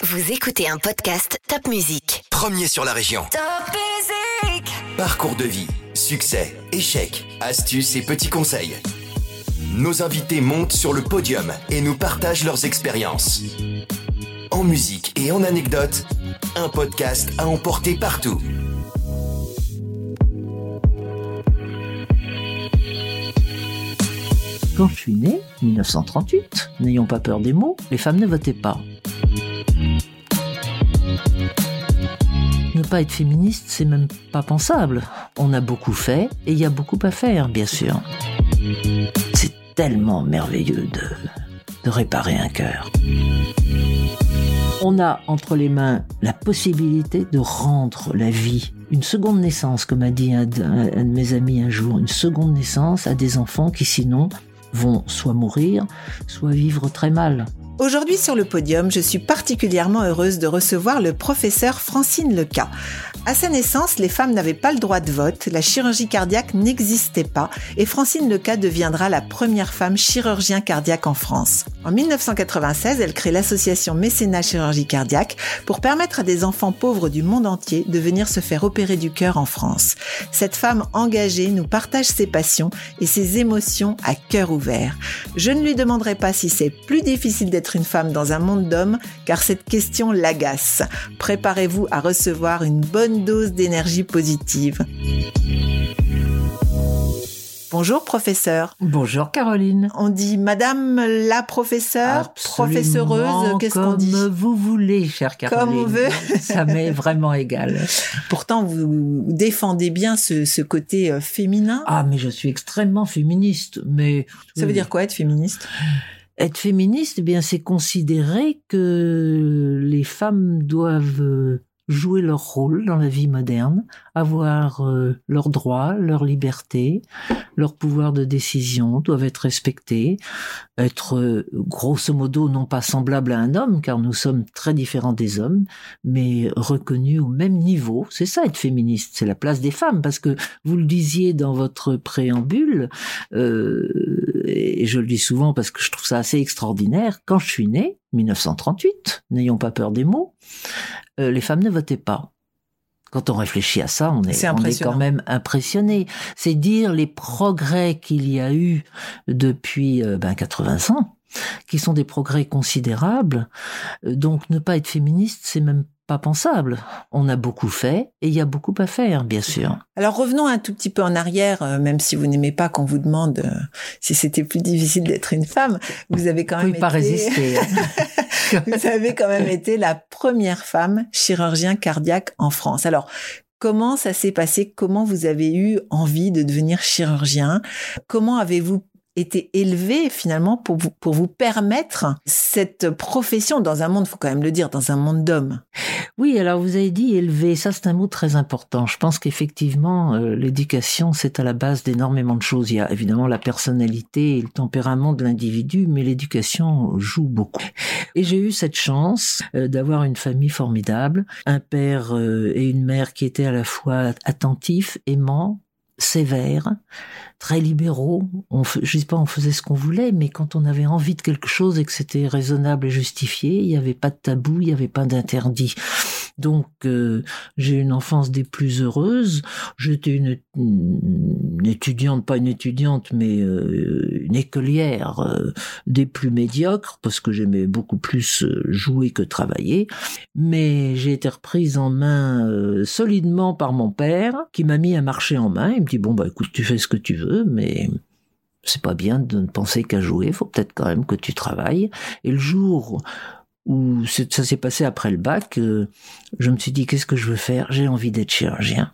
Vous écoutez un podcast Top Music. Premier sur la région. Top Music Parcours de vie, succès, échecs, astuces et petits conseils. Nos invités montent sur le podium et nous partagent leurs expériences. En musique et en anecdotes, un podcast à emporter partout. Quand je suis né, 1938, n'ayons pas peur des mots, les femmes ne votaient pas. Pas être féministe, c'est même pas pensable. On a beaucoup fait et il y a beaucoup à faire, bien sûr. C'est tellement merveilleux de, réparer un cœur. On a entre les mains la possibilité de rendre la vie une seconde naissance, comme a dit un de mes amis un jour, une seconde naissance à des enfants qui sinon vont soit mourir, soit vivre très mal. Aujourd'hui sur le podium, je suis particulièrement heureuse de recevoir le professeur Francine Leca. À sa naissance, les femmes n'avaient pas le droit de vote, la chirurgie cardiaque n'existait pas et Francine Leca deviendra la première femme chirurgien cardiaque en France. En 1996, elle crée l'association Mécénat Chirurgie Cardiaque pour permettre à des enfants pauvres du monde entier de venir se faire opérer du cœur en France. Cette femme engagée nous partage ses passions et ses émotions à cœur ouvert. Je ne lui demanderai pas si c'est plus difficile d'être une femme dans un monde d'hommes, car cette question l'agace. Préparez-vous à recevoir une bonne dose d'énergie positive. Bonjour professeur. Bonjour Caroline. On dit Madame la professeure, professeureuse, Absolument qu'est-ce qu'on dit? Comme vous voulez, chère Caroline. Comme on veut. Ça m'est vraiment égal. Pourtant, vous défendez bien ce, ce côté euh, féminin. Ah, mais je suis extrêmement féministe. Mais Ça veut dire quoi être féministe? Être féministe, eh bien, c'est considérer que les femmes doivent euh, jouer leur rôle dans la vie moderne, avoir euh, leurs droits, leur liberté, leur pouvoir de décision doivent être respectés, être euh, grosso modo non pas semblables à un homme, car nous sommes très différents des hommes, mais reconnus au même niveau. C'est ça être féministe, c'est la place des femmes, parce que vous le disiez dans votre préambule, euh, et je le dis souvent parce que je trouve ça assez extraordinaire, quand je suis né, 1938, n'ayons pas peur des mots, euh, les femmes ne votaient pas. Quand on réfléchit à ça, on est, on quand même impressionné. C'est dire les progrès qu'il y a eu depuis euh, ben, 80 ans, qui sont des progrès considérables. Euh, Donc ne pas être féministe, c'est même pas pensable. On a beaucoup fait et il y a beaucoup à faire, bien sûr. Alors revenons un tout petit peu en arrière, euh, même si vous n'aimez pas qu'on vous demande euh, si c'était plus difficile d'être une femme, vous avez quand même pas été... résister. vous avez quand même été la première femme chirurgien cardiaque en France. Alors, comment ça s'est passé? Comment vous avez eu envie de devenir chirurgien? Comment avez-vous été élevé finalement pour vous, pour vous permettre cette profession dans un monde, faut quand même le dire, dans un monde d'hommes Oui, alors vous avez dit élever, ça c'est un mot très important. Je pense qu'effectivement, euh, l'éducation, c'est à la base d'énormément de choses. Il y a évidemment la personnalité et le tempérament de l'individu, mais l'éducation joue beaucoup. Et j'ai eu cette chance euh, d'avoir une famille formidable, un père euh, et une mère qui étaient à la fois attentifs, aimants, sévères, très libéraux. On, je dis pas on faisait ce qu'on voulait, mais quand on avait envie de quelque chose et que c'était raisonnable et justifié, il n'y avait pas de tabou, il n'y avait pas d'interdit. Donc euh, j'ai une enfance des plus heureuses. J'étais une, étudiante, pas une étudiante, mais euh, une écolière euh, des plus médiocres, parce que j'aimais beaucoup plus euh, jouer que travailler. Mais j'ai été reprise en main solidement par mon père, qui m'a mis un marché en main. Il me dit bon bah écoute, tu fais ce que tu veux, mais c'est pas bien de ne penser qu'à jouer. Faut peut-être quand même que tu travailles. Et le jour où ça s'est passé après le bac, euh, je me suis dit qu'est-ce que je veux faire? J'ai envie d'être chirurgien.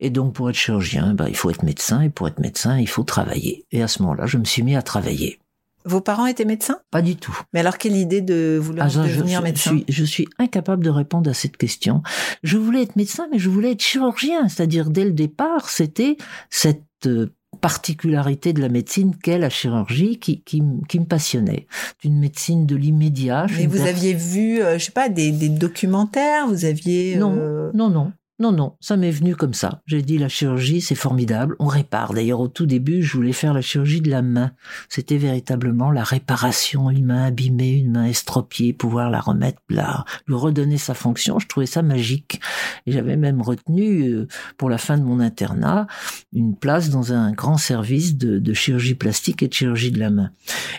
Et donc pour être chirurgien, bah, il faut être médecin, et pour être médecin, il faut travailler. Et à ce moment-là, je me suis mis à travailler. Vos parents étaient médecins? Pas du tout. Mais alors quelle idée de vouloir Ah, devenir je médecin? suis, je suis incapable de répondre à cette question. Je voulais être médecin, mais je voulais être chirurgien. C'est-à-dire, dès le départ, c'était cette euh, particularité de la médecine qu'est la chirurgie qui, qui, qui me passionnait. Une médecine de l'immédiat. Mais vous aviez vu, euh, je sais pas, des, des documentaires, vous aviez... Non, euh, non, non. Non, non, ça m'est venu comme ça. J'ai dit la chirurgie, c'est formidable, on répare. D'ailleurs, au tout début, je voulais faire la chirurgie de la main. C'était véritablement la réparation, une main abîmée, une main estropiée, pouvoir la remettre là, lui redonner sa fonction. Je trouvais ça magique. Et j'avais même retenu, euh, pour la fin de mon internat, une place dans un grand service de, de chirurgie plastique et de chirurgie de la main.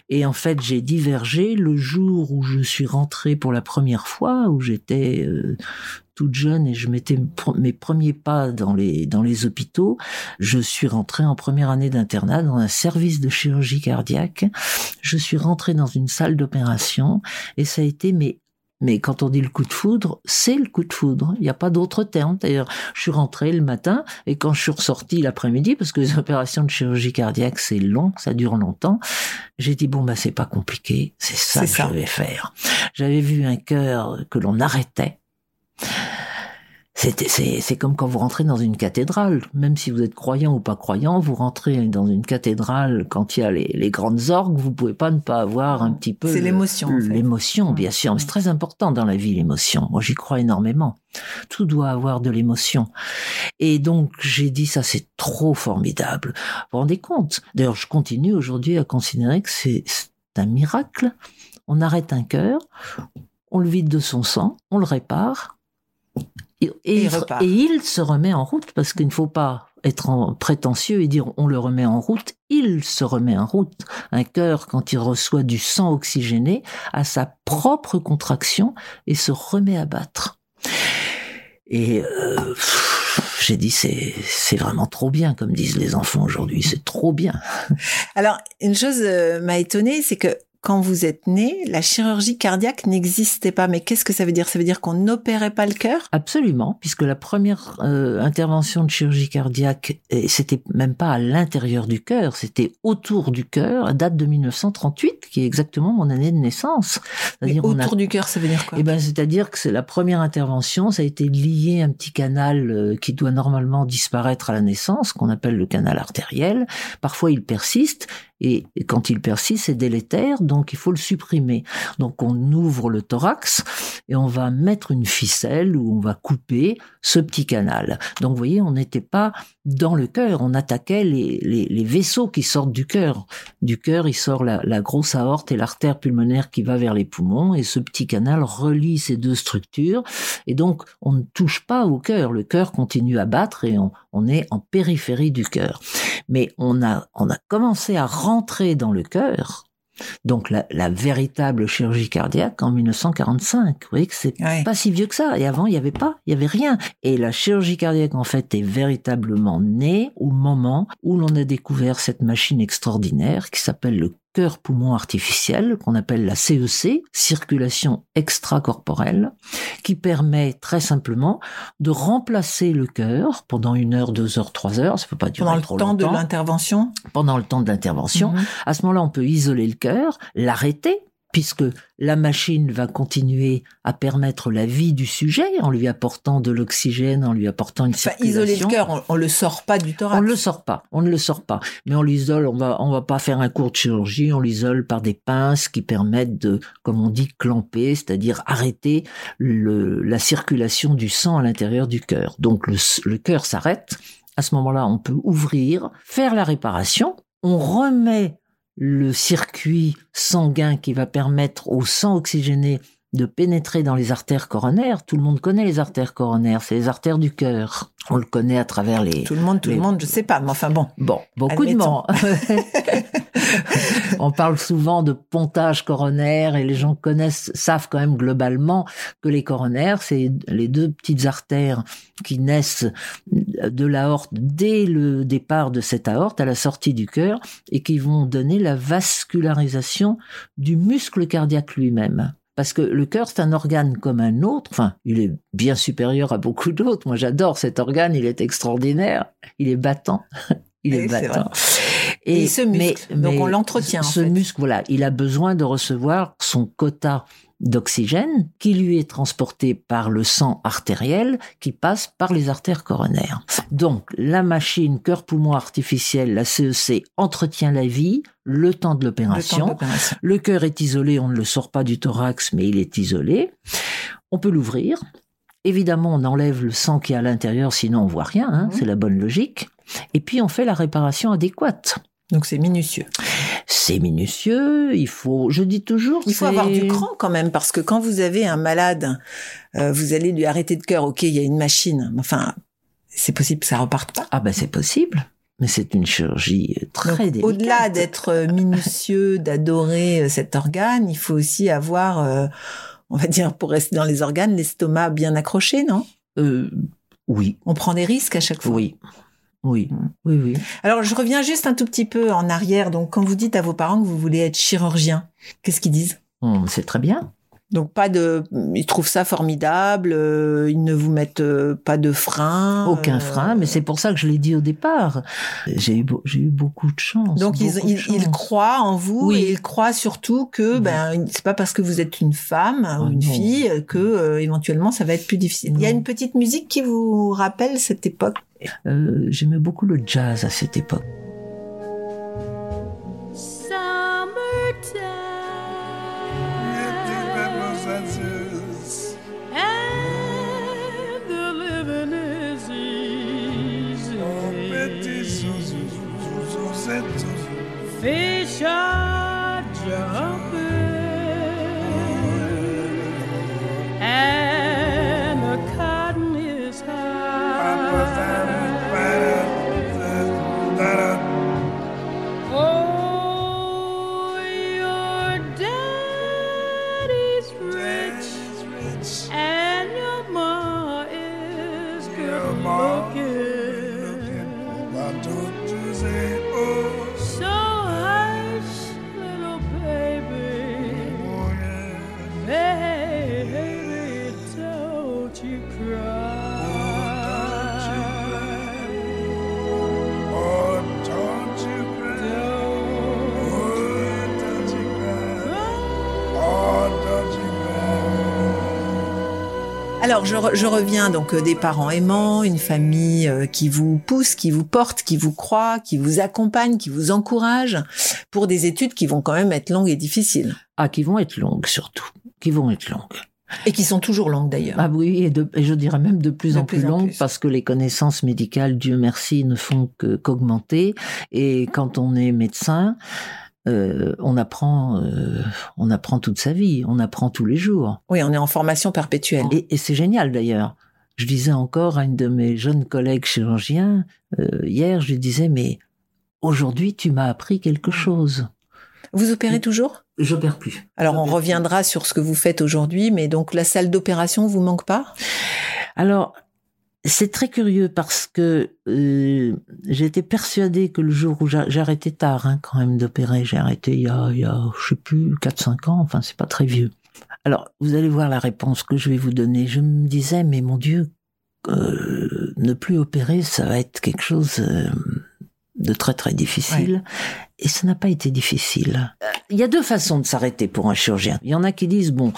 Et en fait, j'ai divergé le jour où je suis rentré pour la première fois, où j'étais euh, toute jeune et je mettais mes premiers pas dans les dans les hôpitaux, je suis rentrée en première année d'internat dans un service de chirurgie cardiaque. Je suis rentrée dans une salle d'opération et ça a été mais mais quand on dit le coup de foudre, c'est le coup de foudre. Il n'y a pas d'autre terme. D'ailleurs, je suis rentrée le matin et quand je suis ressortie l'après-midi, parce que les opérations de chirurgie cardiaque, c'est long, ça dure longtemps, j'ai dit, bon, bah, c'est pas compliqué. C'est ça que je vais faire. J'avais vu un cœur que l'on arrêtait c'est comme quand vous rentrez dans une cathédrale. Même si vous êtes croyant ou pas croyant, vous rentrez dans une cathédrale quand il y a les, grandes orgues, vous pouvez pas ne pas avoir un petit peu. C'est l'émotion. L'émotion, bien sûr. C'est très important dans la vie, l'émotion. Moi, j'y crois énormément. Tout doit avoir de l'émotion. Et donc, j'ai dit ça, c'est trop formidable. Vous vous rendez compte? D'ailleurs, je continue aujourd'hui à considérer que c'est un miracle. On arrête un cœur, on le vide de son sang, on le répare, et, il, se remet en route parce qu'il ne faut pas être prétentieux et dire on le remet en route, il se remet en route. Un cœur, quand il reçoit du sang oxygéné, a sa propre contraction et se remet à battre. Et euh, j'ai dit c'est c'est vraiment trop bien comme disent les enfants aujourd'hui, c'est trop bien. Alors une chose euh, m'a étonné, c'est que quand vous êtes né, la chirurgie cardiaque n'existait pas. Mais qu'est-ce que ça veut dire? Ça veut dire qu'on n'opérait pas le cœur? Absolument, puisque la première euh, intervention de chirurgie cardiaque, c'était même pas à l'intérieur du cœur, c'était autour du cœur, date de 1938, qui est exactement mon année de naissance. Mais autour du cœur, ça veut dire quoi? Eh ben, c'est-à-dire que c'est la première intervention, ça a été lié à un petit canal euh, qui doit normalement disparaître à la naissance, qu'on appelle le canal artériel. Parfois, il persiste, et quand il persiste, c'est délétère, donc il faut le supprimer. Donc on ouvre le thorax et on va mettre une ficelle où on va couper ce petit canal. Donc vous voyez, on n'était pas dans le cœur, on attaquait les, vaisseaux qui sortent du cœur. Du cœur, il sort la, grosse aorte et l'artère pulmonaire qui va vers les poumons, et ce petit canal relie ces deux structures. Et donc, on ne touche pas au cœur. Le cœur continue à battre et on, est en périphérie du cœur. Mais on a, on a commencé à rentrer dans le cœur donc la, la, véritable chirurgie cardiaque en 1945. Vous voyez que c'est pas si vieux que ça. Et avant, il n'y avait pas, il y avait rien. Et la chirurgie cardiaque, en fait, est véritablement née au moment où l'on a découvert cette machine extraordinaire qui s'appelle le cœur-poumon artificiel, qu'on appelle la CEC, e circulation extracorporelle, qui permet très simplement de remplacer le cœur pendant une heure, deux heures, trois heures, ça peut pas durer trop longtemps. Pendant le temps de l'intervention? Pendant le temps de l'intervention. À ce moment-là, on peut isoler le cœur, l'arrêter, puisque la machine va continuer à permettre la vie du sujet en lui apportant de l'oxygène, en lui apportant une circulation. isoler le cœur, on, ne le sort pas du thorax. On le sort pas, on ne le sort pas. Mais on l'isole, on va, on va pas faire un cours de chirurgie, on l'isole par des pinces qui permettent de, comme on dit, clamper, c'est-à-dire arrêter le, la circulation du sang à l'intérieur du cœur. Donc le, le cœur s'arrête. À ce moment-là, on peut ouvrir, faire la réparation, on remet le circuit sanguin qui va permettre au sang oxygéné de pénétrer dans les artères coronaires. Tout le monde connaît les artères coronaires, c'est les artères du cœur. On le connaît à travers les. Tout le monde, tout le monde, je sais pas, mais enfin bon. Bon, beaucoup de monde. On parle souvent de pontage coronaire et les gens connaissent, savent quand même globalement que les coronaires, c'est les deux petites artères qui naissent de l'aorte dès le départ de cette aorte à la sortie du cœur et qui vont donner la vascularisation du muscle cardiaque lui-même. Parce que le cœur, c'est un organe comme un autre. Enfin, il est bien supérieur à beaucoup d'autres. Moi, j'adore cet organe. Il est extraordinaire. Il est battant. Il est battant. Et, ce muscle, donc on l'entretient. Ce muscle, voilà, il a besoin de recevoir son quota d'oxygène qui lui est transporté par le sang artériel qui passe par les artères coronaires. Donc la machine cœur-poumon artificiel, la CEC, e entretient la vie le temps de l'opération. Le, cœur est isolé, on ne le sort pas du thorax, mais il est isolé. On peut l'ouvrir. Évidemment, on enlève le sang qui est à l'intérieur, sinon on voit rien. Hein, Mhm. C'est la bonne logique. Et puis on fait la réparation adéquate. Donc c'est minutieux. C'est minutieux. Il faut, je dis toujours, Il faut avoir du cran quand même, parce que quand vous avez un malade, euh, vous allez lui arrêter de cœur. Ok, il y a une machine. Enfin, c'est possible que ça reparte pas. Ah ben c'est possible, mais c'est une chirurgie Donc, très délicate. Au-delà d'être euh, minutieux, d'adorer euh, cet organe, il faut aussi avoir, euh, on va dire, pour rester dans les organes, l'estomac bien accroché, non? Euh, oui, On prend des risques à chaque fois? oui, oui, Mm. oui, oui. Alors, je reviens juste un tout petit peu en arrière. Donc, quand vous dites à vos parents que vous voulez être chirurgien, qu'est-ce qu'ils disent? Hum, C'est très bien. Donc pas de, ils trouvent ça formidable. euh, ils ne vous mettent euh, pas de frein. Aucun euh, frein, mais c'est pour ça que je l'ai dit au départ. J'ai eu, j'ai eu beaucoup de chance. Donc ils, croient en vous Oui. et ils croient surtout que ben c'est pas parce que vous êtes une femme ou Ah une non. fille que éventuellement ça va être plus difficile. Il y a une petite musique qui vous rappelle cette époque? Euh, J'aimais beaucoup le jazz à cette époque. Alors je, re- je reviens donc euh, des parents aimants, une famille euh, qui vous pousse, qui vous porte, qui vous croit, qui vous accompagne, qui vous encourage pour des études qui vont quand même être longues et difficiles Ah, qui vont être longues surtout. Qui vont être longues. et qui sont toujours longues d'ailleurs. Ah oui, et, de- et je dirais même de plus De en plus plus, en longues plus. parce que les connaissances médicales, Dieu merci, ne font qu'augmenter. Et quand on est médecin, euh, on apprend, euh, on apprend toute sa vie, on apprend tous les jours. Oui, on est en formation perpétuelle. Et, et c'est génial d'ailleurs. Je disais encore à une de mes jeunes collègues chirurgiens euh, hier, je lui disais mais aujourd'hui tu m'as appris quelque chose. Vous opérez toujours? Perds plus. Alors on J'opère plus. reviendra sur ce que vous faites aujourd'hui, mais donc la salle d'opération vous manque pas? Alors, c'est très curieux parce que euh, j'étais persuadée que le jour où j'a- j'ai arrêté tard, hein, quand même, d'opérer, j'ai arrêté il y a, il y a, je sais plus, 4-5 ans, enfin, c'est pas très vieux. Alors, vous allez voir la réponse que je vais vous donner. Je me disais, mais mon Dieu, euh, ne plus opérer, ça va être quelque chose euh, de très très difficile. Et ça n'a pas été difficile. Euh, Il y a deux façons de s'arrêter pour un chirurgien. Il y en a qui disent, bon,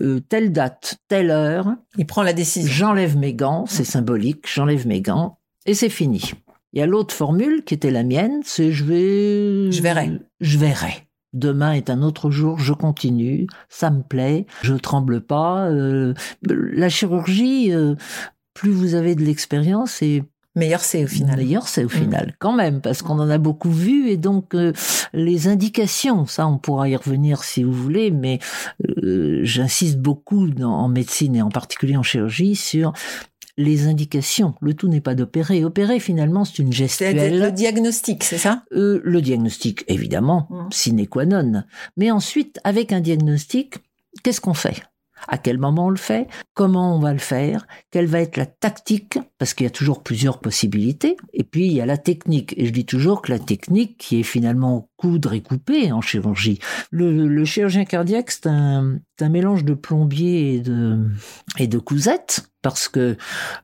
euh, telle date, telle heure, Il prend la décision. J'enlève mes gants, c'est symbolique, j'enlève mes gants et c'est fini. Il y a l'autre formule qui était la mienne, c'est je vais... Je verrai. Je verrai. Demain est un autre jour, je continue, ça me plaît, je tremble pas. euh, la chirurgie, euh, plus vous avez de l'expérience et Meilleur c'est au final. D'ailleurs, c'est au Mm. final, quand même, parce qu'on en a beaucoup vu, et donc euh, les indications, ça, on pourra y revenir si vous voulez, mais euh, j'insiste beaucoup dans- en médecine et en particulier en chirurgie sur les indications. Le tout n'est pas d'opérer. Opérer, finalement, c'est une C'est le gestuelle. diagnostic, c'est ça? Euh, le diagnostic, évidemment, Mm. sine qua non. Mais ensuite, avec un diagnostic, qu'est-ce qu'on fait? À quel moment on le fait? Comment on va le faire? Quelle va être la tactique Parce qu'il y a toujours plusieurs possibilités. Et puis, il y a la technique. Et je dis toujours que la technique, qui est finalement coudre et couper en chirurgie. Le, le chirurgien cardiaque, c'est un, mélange de plombier et de, et de cousette. Parce que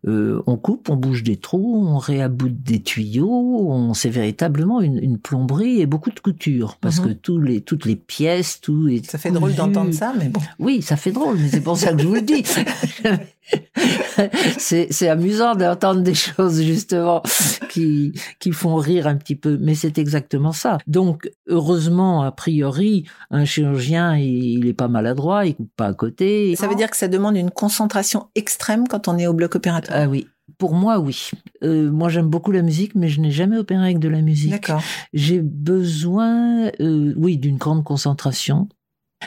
euh, on coupe, on bouge des trous, on réaboute des tuyaux, on c'est véritablement une, une plomberie et beaucoup de couture parce Mhm. que tous les toutes les pièces, tout est Ça fait drôle d'entendre ça, mais bon. Oui, ça fait drôle, mais c'est pour ça que je vous le dis. c'est amusant d'entendre des choses justement qui qui font rire un petit peu, mais c'est exactement ça. Donc heureusement, a priori, un chirurgien, il est pas maladroit, il coupe pas à côté. Ça veut dire que ça demande une concentration extrême quand on est au bloc opératoire. Ah oui. Pour moi, oui. Euh, moi, j'aime beaucoup la musique, mais je n'ai jamais opéré avec de la musique. D'accord. J'ai besoin, euh, oui, d'une grande concentration.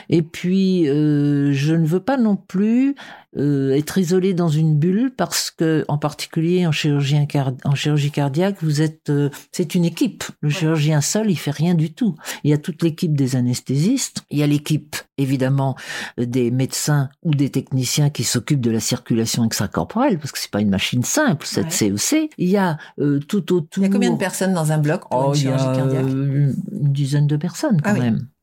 Et puis, euh, je ne veux pas non plus euh, être isolé dans une bulle parce que, en particulier en chirurgie, en chirurgie cardiaque, vous êtes, euh, c'est une équipe. Le chirurgien seul, il fait rien du tout. Il y a toute l'équipe des anesthésistes. Il y a l'équipe, évidemment, des médecins ou des techniciens qui s'occupent de la circulation extracorporelle parce que c'est pas une machine simple, cette CEC. Il y a tout autour. Il y a combien de personnes dans un bloc pour oh, une chirurgie cardiaque? Une dizaine de personnes quand Ah même. Oui,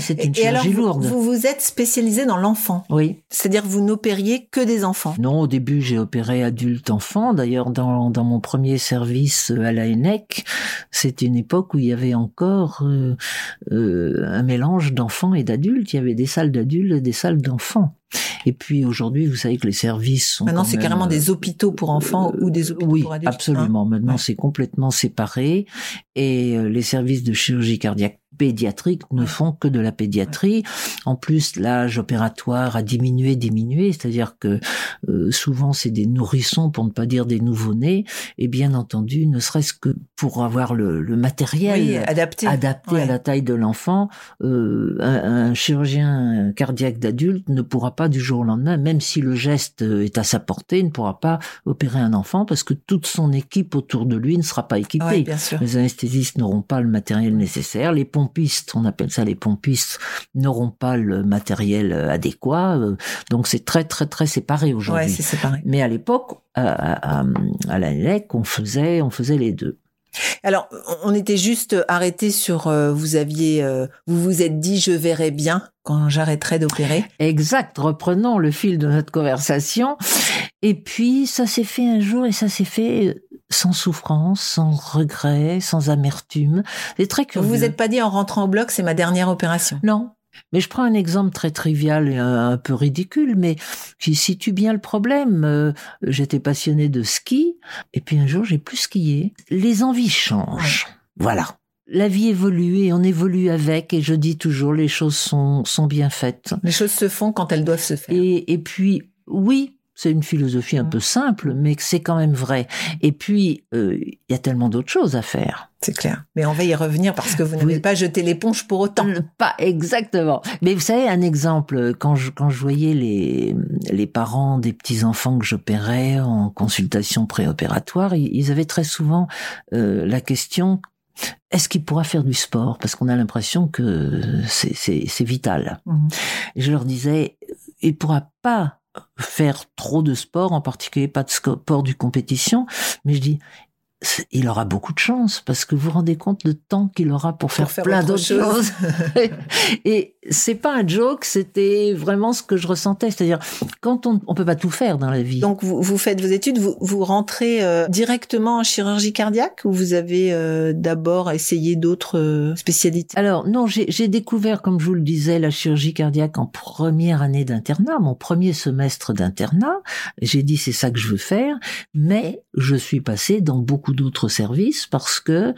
c'est une Et alors, chirurgie vous, lourde. vous vous êtes spécialisé dans l'enfant. Oui. C'est-à-dire que vous n'opériez que des enfants. Non, au début, j'ai opéré adulte-enfant. D'ailleurs, dans, dans mon premier service euh, à la ENEC, c'était une époque où il y avait encore euh, euh, un mélange d'enfants et d'adultes. Il y avait des salles d'adultes et des salles d'enfants. Et puis aujourd'hui, vous savez que les services sont Maintenant, c'est carrément euh, des hôpitaux pour enfants ou des hôpitaux oui, pour adultes. hein. absolument. Maintenant, Ouais. c'est complètement séparé et les services de chirurgie cardiaque pédiatrique ne font que de la pédiatrie. En plus, l'âge opératoire a diminué, diminué, c'est-à-dire que euh, souvent c'est des nourrissons, pour ne pas dire des nouveau-nés, et bien entendu, ne serait-ce que pour avoir le, le matériel Oui, adapté. adapté Ouais. à la taille de l'enfant, euh, un, un chirurgien cardiaque d'adulte ne pourra pas du jour au lendemain, même si le geste est à sa portée, ne pourra pas opérer un enfant parce que toute son équipe autour de lui ne sera pas équipée. Ouais, bien sûr. Les anesthésistes n'auront pas le matériel nécessaire. Les pompistes, on appelle ça les pompistes, n'auront pas le matériel euh, adéquat. Euh, Donc c'est très très très séparé aujourd'hui. Ouais, c'est séparé. Mais à l'époque, à, à, on faisait on faisait les deux. Alors, on était juste arrêté sur. euh, vous aviez, euh, vous vous êtes dit, je verrai bien quand j'arrêterai d'opérer. Exact, reprenons le fil de notre conversation. Et puis, ça s'est fait un jour et ça s'est fait sans souffrance, sans regret, sans amertume. C'est très Vous curieux. vous êtes pas dit en rentrant au bloc, c'est ma dernière opération. Non. Mais je prends un exemple très trivial et un, peu ridicule, mais qui situe bien le problème. Euh, J'étais passionné de ski, et puis un jour j'ai plus skié. Les envies changent. Voilà. La vie évolue et on évolue avec, et je dis toujours, les choses sont, sont bien faites. Les choses se font quand elles doivent se faire. Et, et puis, oui, c'est une philosophie un peu simple, mais c'est quand même vrai. Et puis, euh, il y a tellement d'autres choses à faire. C'est clair. Mais on va y revenir parce que vous n'avez Oui. pas jeté l'éponge pour autant. Euh, Pas exactement. Mais vous savez, un exemple, quand je, quand je voyais les, les parents des petits-enfants que j'opérais en consultation préopératoire, ils, avaient très souvent euh, la question est-ce qu'il pourra faire du sport? Parce qu'on a l'impression que c'est- vital. Et je leur disais, il pourra pas faire trop de sport, en particulier pas de sport du compétition, mais je dis, il aura beaucoup de chance parce que vous vous rendez compte le temps qu'il aura pour faire, faire plein autre d'autres chose. choses. Et c'est pas un joke, c'était vraiment ce que je ressentais. C'est-à-dire, quand on, on peut pas tout faire dans la vie. Donc vous, vous faites vos études, vous, vous rentrez euh, directement en chirurgie cardiaque ou vous avez euh, d'abord essayé d'autres euh, spécialités? Alors non, j'ai découvert, comme je vous le disais, la chirurgie cardiaque en première année d'internat, mon premier semestre d'internat. J'ai dit c'est ça que je veux faire, mais je suis passé dans beaucoup d'autres services parce que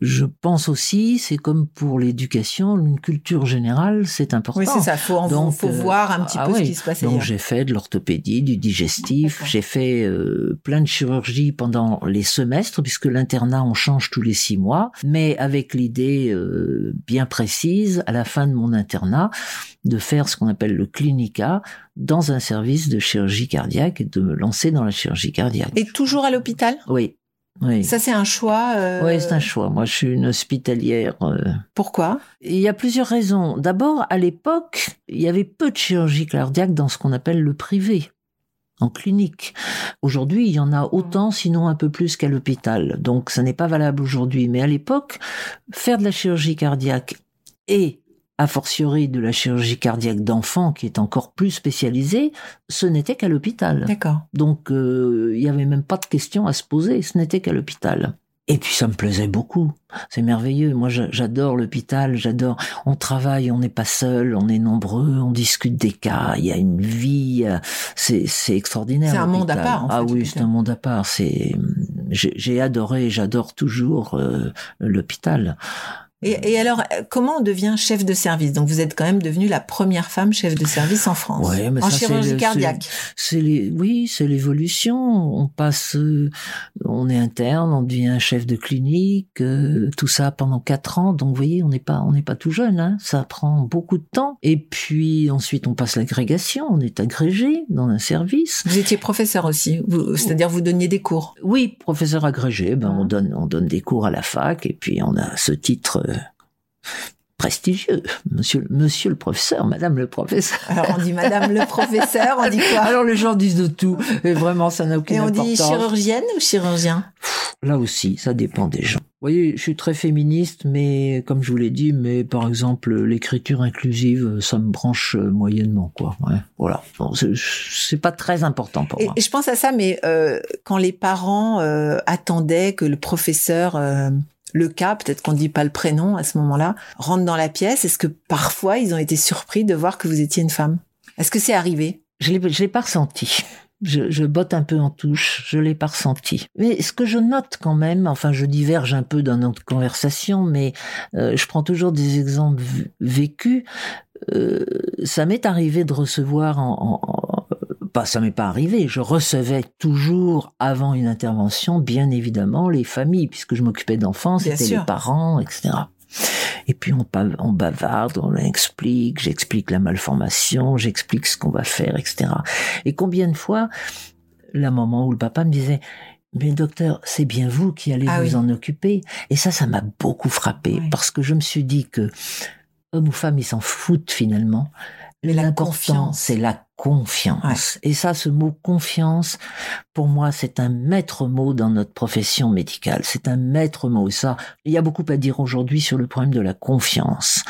je pense aussi, c'est comme pour l'éducation, une culture générale, c'est important. Oui, c'est ça. Faut, en- Donc, faut euh, voir un petit ah peu ce qui se passe Donc j'ai fait de l'orthopédie, du digestif, j'ai fait euh, plein de chirurgie pendant les semestres puisque l'internat on change tous les six mois, mais avec l'idée euh, bien précise à la fin de mon internat de faire ce qu'on appelle le clinica dans un service de chirurgie cardiaque et de me lancer dans la chirurgie cardiaque. Et toujours à l'hôpital? Oui, oui. Ça, c'est un choix. euh, Oui, c'est un choix. Moi, je suis une hospitalière. euh, Pourquoi? Il y a plusieurs raisons. D'abord, à l'époque, il y avait peu de chirurgie cardiaque dans ce qu'on appelle le privé, en clinique. Aujourd'hui, il y en a autant, sinon un peu plus qu'à l'hôpital. Donc, ça n'est pas valable aujourd'hui. Mais à l'époque, faire de la chirurgie cardiaque et a fortiori de la chirurgie cardiaque d'enfants, qui est encore plus spécialisée, ce n'était qu'à l'hôpital. D'accord. Donc, euh, il n'y avait même pas de question à se poser, ce n'était qu'à l'hôpital. Et puis ça me plaisait beaucoup. C'est merveilleux. Moi, j'a- j'adore l'hôpital. J'adore. On travaille, on n'est pas seul, on est nombreux, on discute des cas. Il y a une vie. euh, C'est c'est extraordinaire. C'est un monde à part, en ah fait, oui, c'est un monde à part. C'est j'ai adoré, et j'adore toujours euh, l'hôpital. Et, et alors, euh, comment on devient chef de service? Donc, vous êtes quand même devenue la première femme chef de service en France, Ouais, mais en ça, chirurgie le- cardiaque. C'est les, oui, c'est l'évolution. On passe, euh, on est interne, on devient chef de clinique, euh, tout ça pendant quatre ans. Donc, vous voyez, on n'est pas, on n'est pas tout jeune. Hein. Ça prend beaucoup de temps. Et puis ensuite, on passe l'agrégation. On est agrégé dans un service. Vous étiez professeur aussi, c'est-à-dire vous donniez des cours. Oui, professeur agrégé. Ben, Ah. on donne, on donne des cours à la fac. Et puis, on a ce titre. Prestigieux, monsieur, monsieur le professeur, madame le professeur. Alors, on dit Madame le professeur, on dit quoi? Alors les gens disent de tout, et vraiment ça n'a aucune Et on dit importance. chirurgienne ou chirurgien? Là aussi, ça dépend des gens. Vous voyez, je suis très féministe, mais comme je vous l'ai dit, mais par exemple l'écriture inclusive, ça me branche euh, moyennement, quoi. Ouais, voilà, Bon, c'est- pas très important pour Et, moi. je pense à ça, mais euh, quand les parents euh, attendaient que le professeur, euh, le cas, peut-être qu'on dit pas le prénom à ce moment-là, rentre dans la pièce, est-ce que parfois ils ont été surpris de voir que vous étiez une femme? Est-ce que c'est arrivé? Je je l'ai pas ressenti. Je, botte un peu en touche, je l'ai pas ressenti. Mais ce que je note quand même, enfin je diverge un peu dans notre conversation, mais euh, je prends toujours des exemples vécus. Euh, ça m'est arrivé de recevoir en- pas ça m'est pas arrivé, je recevais toujours avant une intervention, bien évidemment, les familles, puisque je m'occupais d'enfants, c'était les parents, etc. Et puis on, bavarde, on explique, j'explique la malformation, j'explique ce qu'on va faire, etc. Et combien de fois, la maman ou le papa me disait, mais docteur, c'est bien vous qui allez Ah vous oui. en occuper. Et ça, ça m'a beaucoup frappé Oui. parce que je me suis dit que homme ou femme, ils s'en foutent finalement. Mais la confiance. c'est la confiance. Et ça, ce mot confiance, pour moi, c'est un maître mot dans notre profession médicale. C'est un maître mot. Ça, il y a beaucoup à dire aujourd'hui sur le problème de la confiance.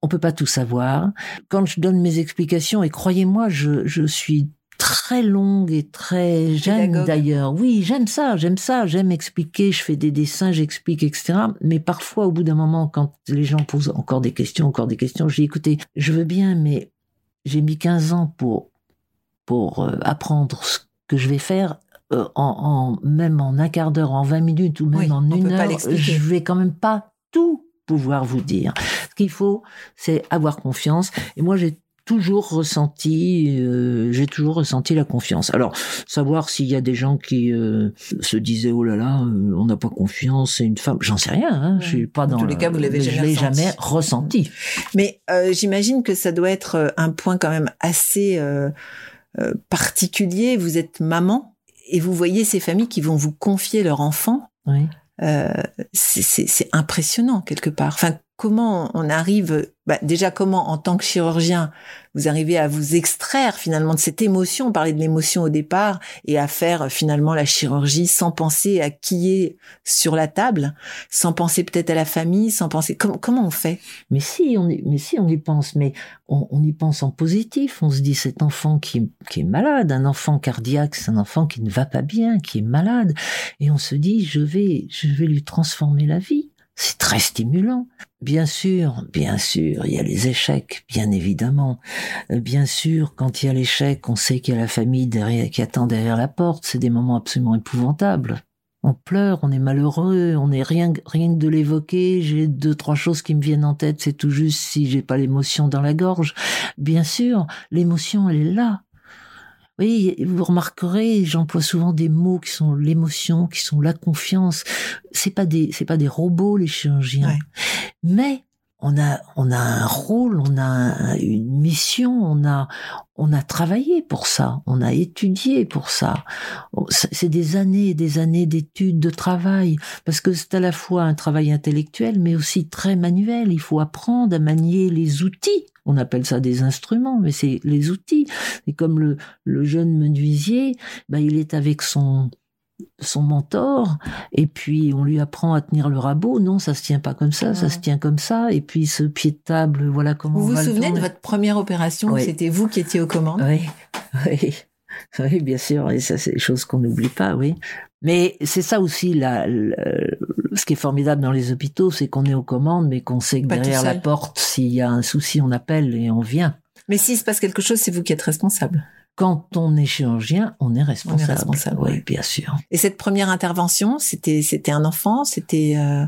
On peut pas tout savoir. Quand je donne mes explications, et croyez-moi, je, je suis très longue et très j'aime d'ailleurs. Oui, j'aime ça, j'aime ça, j'aime expliquer, je fais des dessins, j'explique, etc. Mais parfois, au bout d'un moment, quand les gens posent encore des questions, encore des questions, je dis écoutez, je veux bien, mais j'ai mis 15 ans pour pour euh, apprendre ce que je vais faire. euh, en, en- même en un quart d'heure, en 20 minutes ou même Oui, en une heure, l'expliquer. je vais quand même pas tout pouvoir vous dire. Ce qu'il faut, c'est avoir confiance. Et moi, j'ai toujours ressenti, euh, j'ai toujours ressenti la confiance. Alors, savoir s'il y a des gens qui euh, se disaient oh là là, euh, on n'a pas confiance, c'est une femme, j'en sais rien. Hein, je suis pas Dans dans. tous les le- cas, vous l'avez jamais ressenti. jamais ressenti. Mais j'imagine que ça doit être un point quand même assez particulier. Vous êtes maman et vous voyez ces familles qui vont vous confier leur enfant. Oui. C'est impressionnant quelque part. Enfin, comment on arrive bah, Déjà, comment en tant que chirurgien, vous arrivez à vous extraire finalement de cette émotion, on parlait de l'émotion au départ, et à faire euh, finalement la chirurgie sans penser à qui est sur la table, sans penser peut-être à la famille, sans penser... Com- comment on fait? Mais si, on y, mais si, on y pense, mais on, on y pense en positif. On se dit, cet enfant qui, qui est malade, un enfant cardiaque, c'est un enfant qui ne va pas bien, qui est malade. Et on se dit, je vais, je vais lui transformer la vie. C'est très stimulant. Bien sûr, bien sûr, il y a les échecs, bien évidemment. Euh, Bien sûr, quand il y a l'échec, on sait qu'il y a la famille derrière, qui attend derrière la porte. C'est des moments absolument épouvantables. On pleure, on est malheureux, on est rien, rien que de l'évoquer. J'ai deux, trois choses qui me viennent en tête. C'est tout juste si j'ai pas l'émotion dans la gorge. Bien sûr, l'émotion, elle est là. Oui, vous remarquerez, j'emploie souvent des mots qui sont l'émotion, qui sont la confiance. C'est pas des, c'est pas des robots, les chirurgiens. Ouais. Mais on a, on a un rôle, on a un- une mission, on a, on a travaillé pour ça, on a étudié pour ça. C'est c'est des années et des années d'études, de travail, parce que c'est à la fois un travail intellectuel, mais aussi très manuel. Il faut apprendre à manier les outils. On appelle ça des instruments, mais c'est les outils. Et comme le, le jeune menuisier, bah, il est avec son son mentor et puis on lui apprend à tenir le rabot non ça se tient pas comme ça ça se tient comme ça et puis ce pied de table voilà comment Vous on vous va souvenez de votre première opération où Oui. C'était vous qui étiez aux commandes? Oui, oui, oui, bien sûr. Et ça, c'est des choses qu'on n'oublie pas, oui. Mais c'est ça aussi, la, ce qui est formidable dans les hôpitaux, c'est qu'on est aux commandes, mais qu'on sait que Pas derrière la porte, s'il y a un souci, on appelle et on vient. Mais s'il se passe quelque chose, c'est vous qui êtes responsable. Quand on est chirurgien, on est responsable. responsable, Oui, oui. bien sûr. Et cette première intervention, c'était c'était un enfant, c'était euh,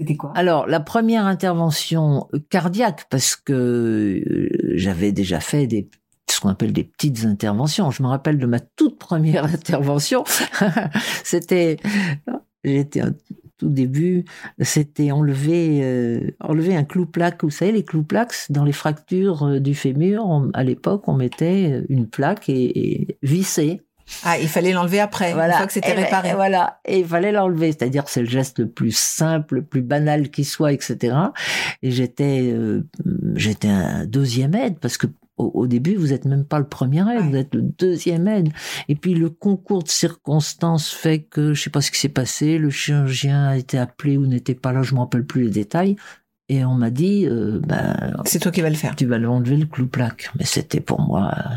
C'était quoi? Alors, la première intervention cardiaque, parce que euh, j'avais déjà fait des ce qu'on appelle des petites interventions. Je me rappelle de ma toute première intervention. C'était, j'étais un tout début, c'était enlever, euh, enlever un clou-plaque. Vous savez, les clous-plaques, dans les fractures euh, du fémur, on- à l'époque, on mettait une plaque et, et. Ah, il fallait l'enlever après, une fois que c'était Et ben, réparé. voilà, et il fallait l'enlever, c'est-à-dire que c'est le geste le plus simple, le plus banal qui soit, etc. Et j'étais, euh, j'étais un deuxième aide parce que au, au début vous êtes même pas le premier aide, Ouais. vous êtes le deuxième aide. Et puis le concours de circonstances fait que je sais pas ce qui s'est passé, le chirurgien a été appelé ou n'était pas là, je me rappelle plus les détails. Et on m'a dit, euh, ben, C'est toi qui vas le faire. tu vas l'enlever le clou-plaque. Mais c'était pour moi euh,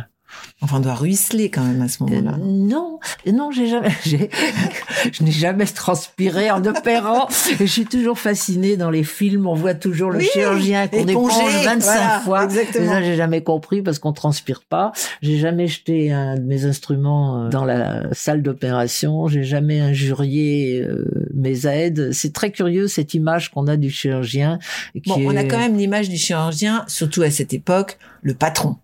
Enfin, on doit ruisseler quand même à ce moment-là. euh, non, non, j'ai jamais, je n'ai jamais transpiré en opérant. Je suis toujours fascinée dans les films. On voit toujours le Oui, chirurgien qu'on éponge 25 voilà, fois. exactement. Et ça, j'ai jamais compris parce qu'on transpire pas. J'ai jamais jeté un de mes instruments euh, dans la salle d'opération. J'ai jamais injurié euh, mes aides. C'est très curieux cette image qu'on a du chirurgien. qui Bon, on a quand même l'image du chirurgien, surtout à cette époque, le patron.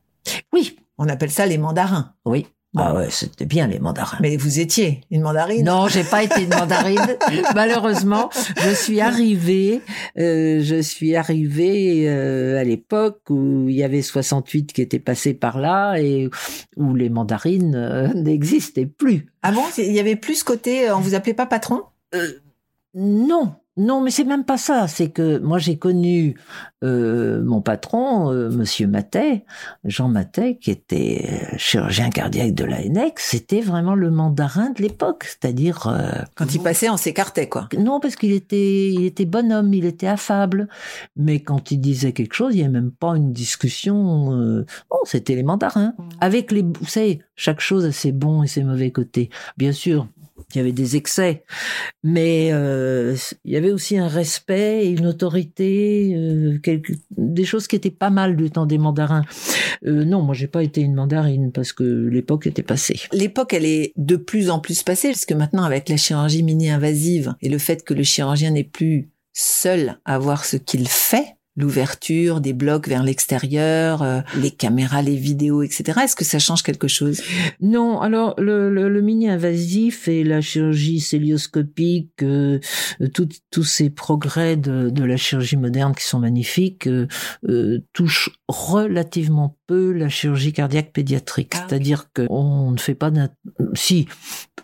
Oui, On appelle ça les mandarins. oui. Bon. Ah ouais, c'était bien les mandarins. Mais vous étiez une mandarine. Non, j'ai pas été une mandarine. Malheureusement, je suis arrivée, euh, je suis arrivée euh, à l'époque où il y avait 68 qui étaient passés par là et où les mandarines euh, n'existaient plus. Ah bon Il y avait plus ce côté, on vous appelait pas patron? Non, non, mais c'est même pas ça. C'est que moi j'ai connu euh, mon patron, euh, Monsieur Matet, Jean Matet, qui était euh, chirurgien cardiaque de l'ANEC. C'était vraiment le mandarin de l'époque, c'est-à-dire euh, Quand il passait, on s'écartait, quoi. Non, parce qu'il était, il était bonhomme, il était affable. Mais quand il disait quelque chose, il n'y avait même pas une discussion. euh, Bon, c'était les mandarins. Avec les, vous savez, chaque chose a ses bons et ses mauvais côtés. Bien sûr, il y avait des excès, mais euh, il y avait aussi un respect et une autorité, euh, des choses qui étaient pas mal du temps des mandarins. Euh, non, moi j'ai pas été une mandarine parce que l'époque était passée. L'époque, elle est de plus en plus passée, parce que maintenant, avec la chirurgie mini-invasive et le fait que le chirurgien n'est plus seul à voir ce qu'il fait, l'ouverture des blocs vers l'extérieur, euh, les caméras, les vidéos, etc. Est-ce que ça change quelque chose? Non, alors le, le, le mini-invasif et la chirurgie célioscopique, euh, tout- tous ces progrès de, de la chirurgie moderne qui sont magnifiques, euh, touchent relativement peu la chirurgie cardiaque pédiatrique. Ah. C'est-à-dire que on ne fait pas Si,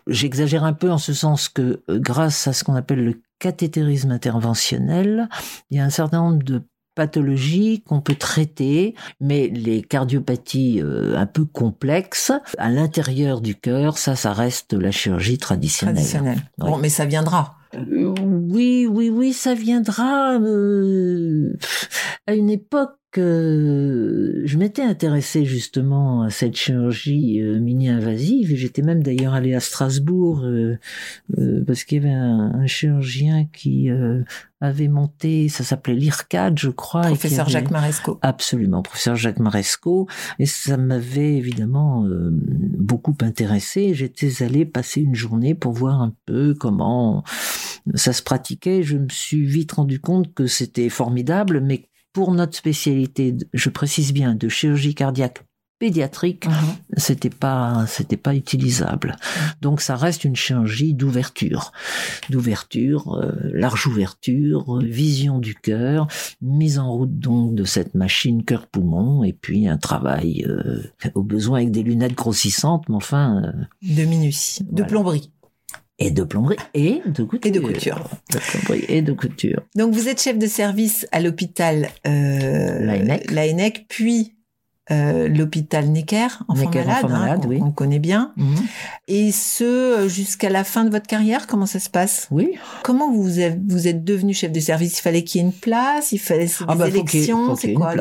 j'exagère un peu en ce sens que grâce à ce qu'on appelle le cathétérisme interventionnel, il y a un certain nombre de pathologies qu'on peut traiter, mais les cardiopathies euh, un peu complexes à l'intérieur du cœur, ça, ça reste la chirurgie traditionnelle. Traditionnel. Bon, mais ça viendra. Euh, Oui, oui, oui, ça viendra euh, à une époque. Euh, je m'étais intéressée justement à cette chirurgie euh, mini-invasive et j'étais même d'ailleurs allée à Strasbourg euh, euh, parce qu'il y avait un, un chirurgien qui euh, avait monté, ça s'appelait l'IRCAD, je crois. Professeur avait- Jacques Maresco. Absolument, professeur Jacques Maresco. Et ça m'avait évidemment euh, beaucoup intéressé. J'étais allée passer une journée pour voir un peu comment ça se pratiquait. Je me suis vite rendu compte que c'était formidable, mais pour notre spécialité, je précise bien, de chirurgie cardiaque pédiatrique, Mhm. c'était pas c'était pas utilisable. Donc ça reste une chirurgie d'ouverture, d'ouverture, euh, large ouverture, euh, vision du cœur, mise en route donc de cette machine cœur-poumon et puis un travail euh, au besoin avec des lunettes grossissantes, mais enfin euh, De minutie, de plomberie. Et de plomberie et de couture. Et de couture. De plomberie et de couture. Donc vous êtes chef de service à l'hôpital euh, Laennec. Laennec, puis euh, l'hôpital Necker, enfant Necker, malade, enfant hein, malade, oui. qu'on connaît bien. Mhm. Et ce euh, jusqu'à la fin de votre carrière, comment ça se passe? Oui. Comment vous êtes, vous êtes devenu chef de service? Il fallait qu'il y ait une place, il fallait des Ah bah, faut qu'il y ait- élections, c'est quoi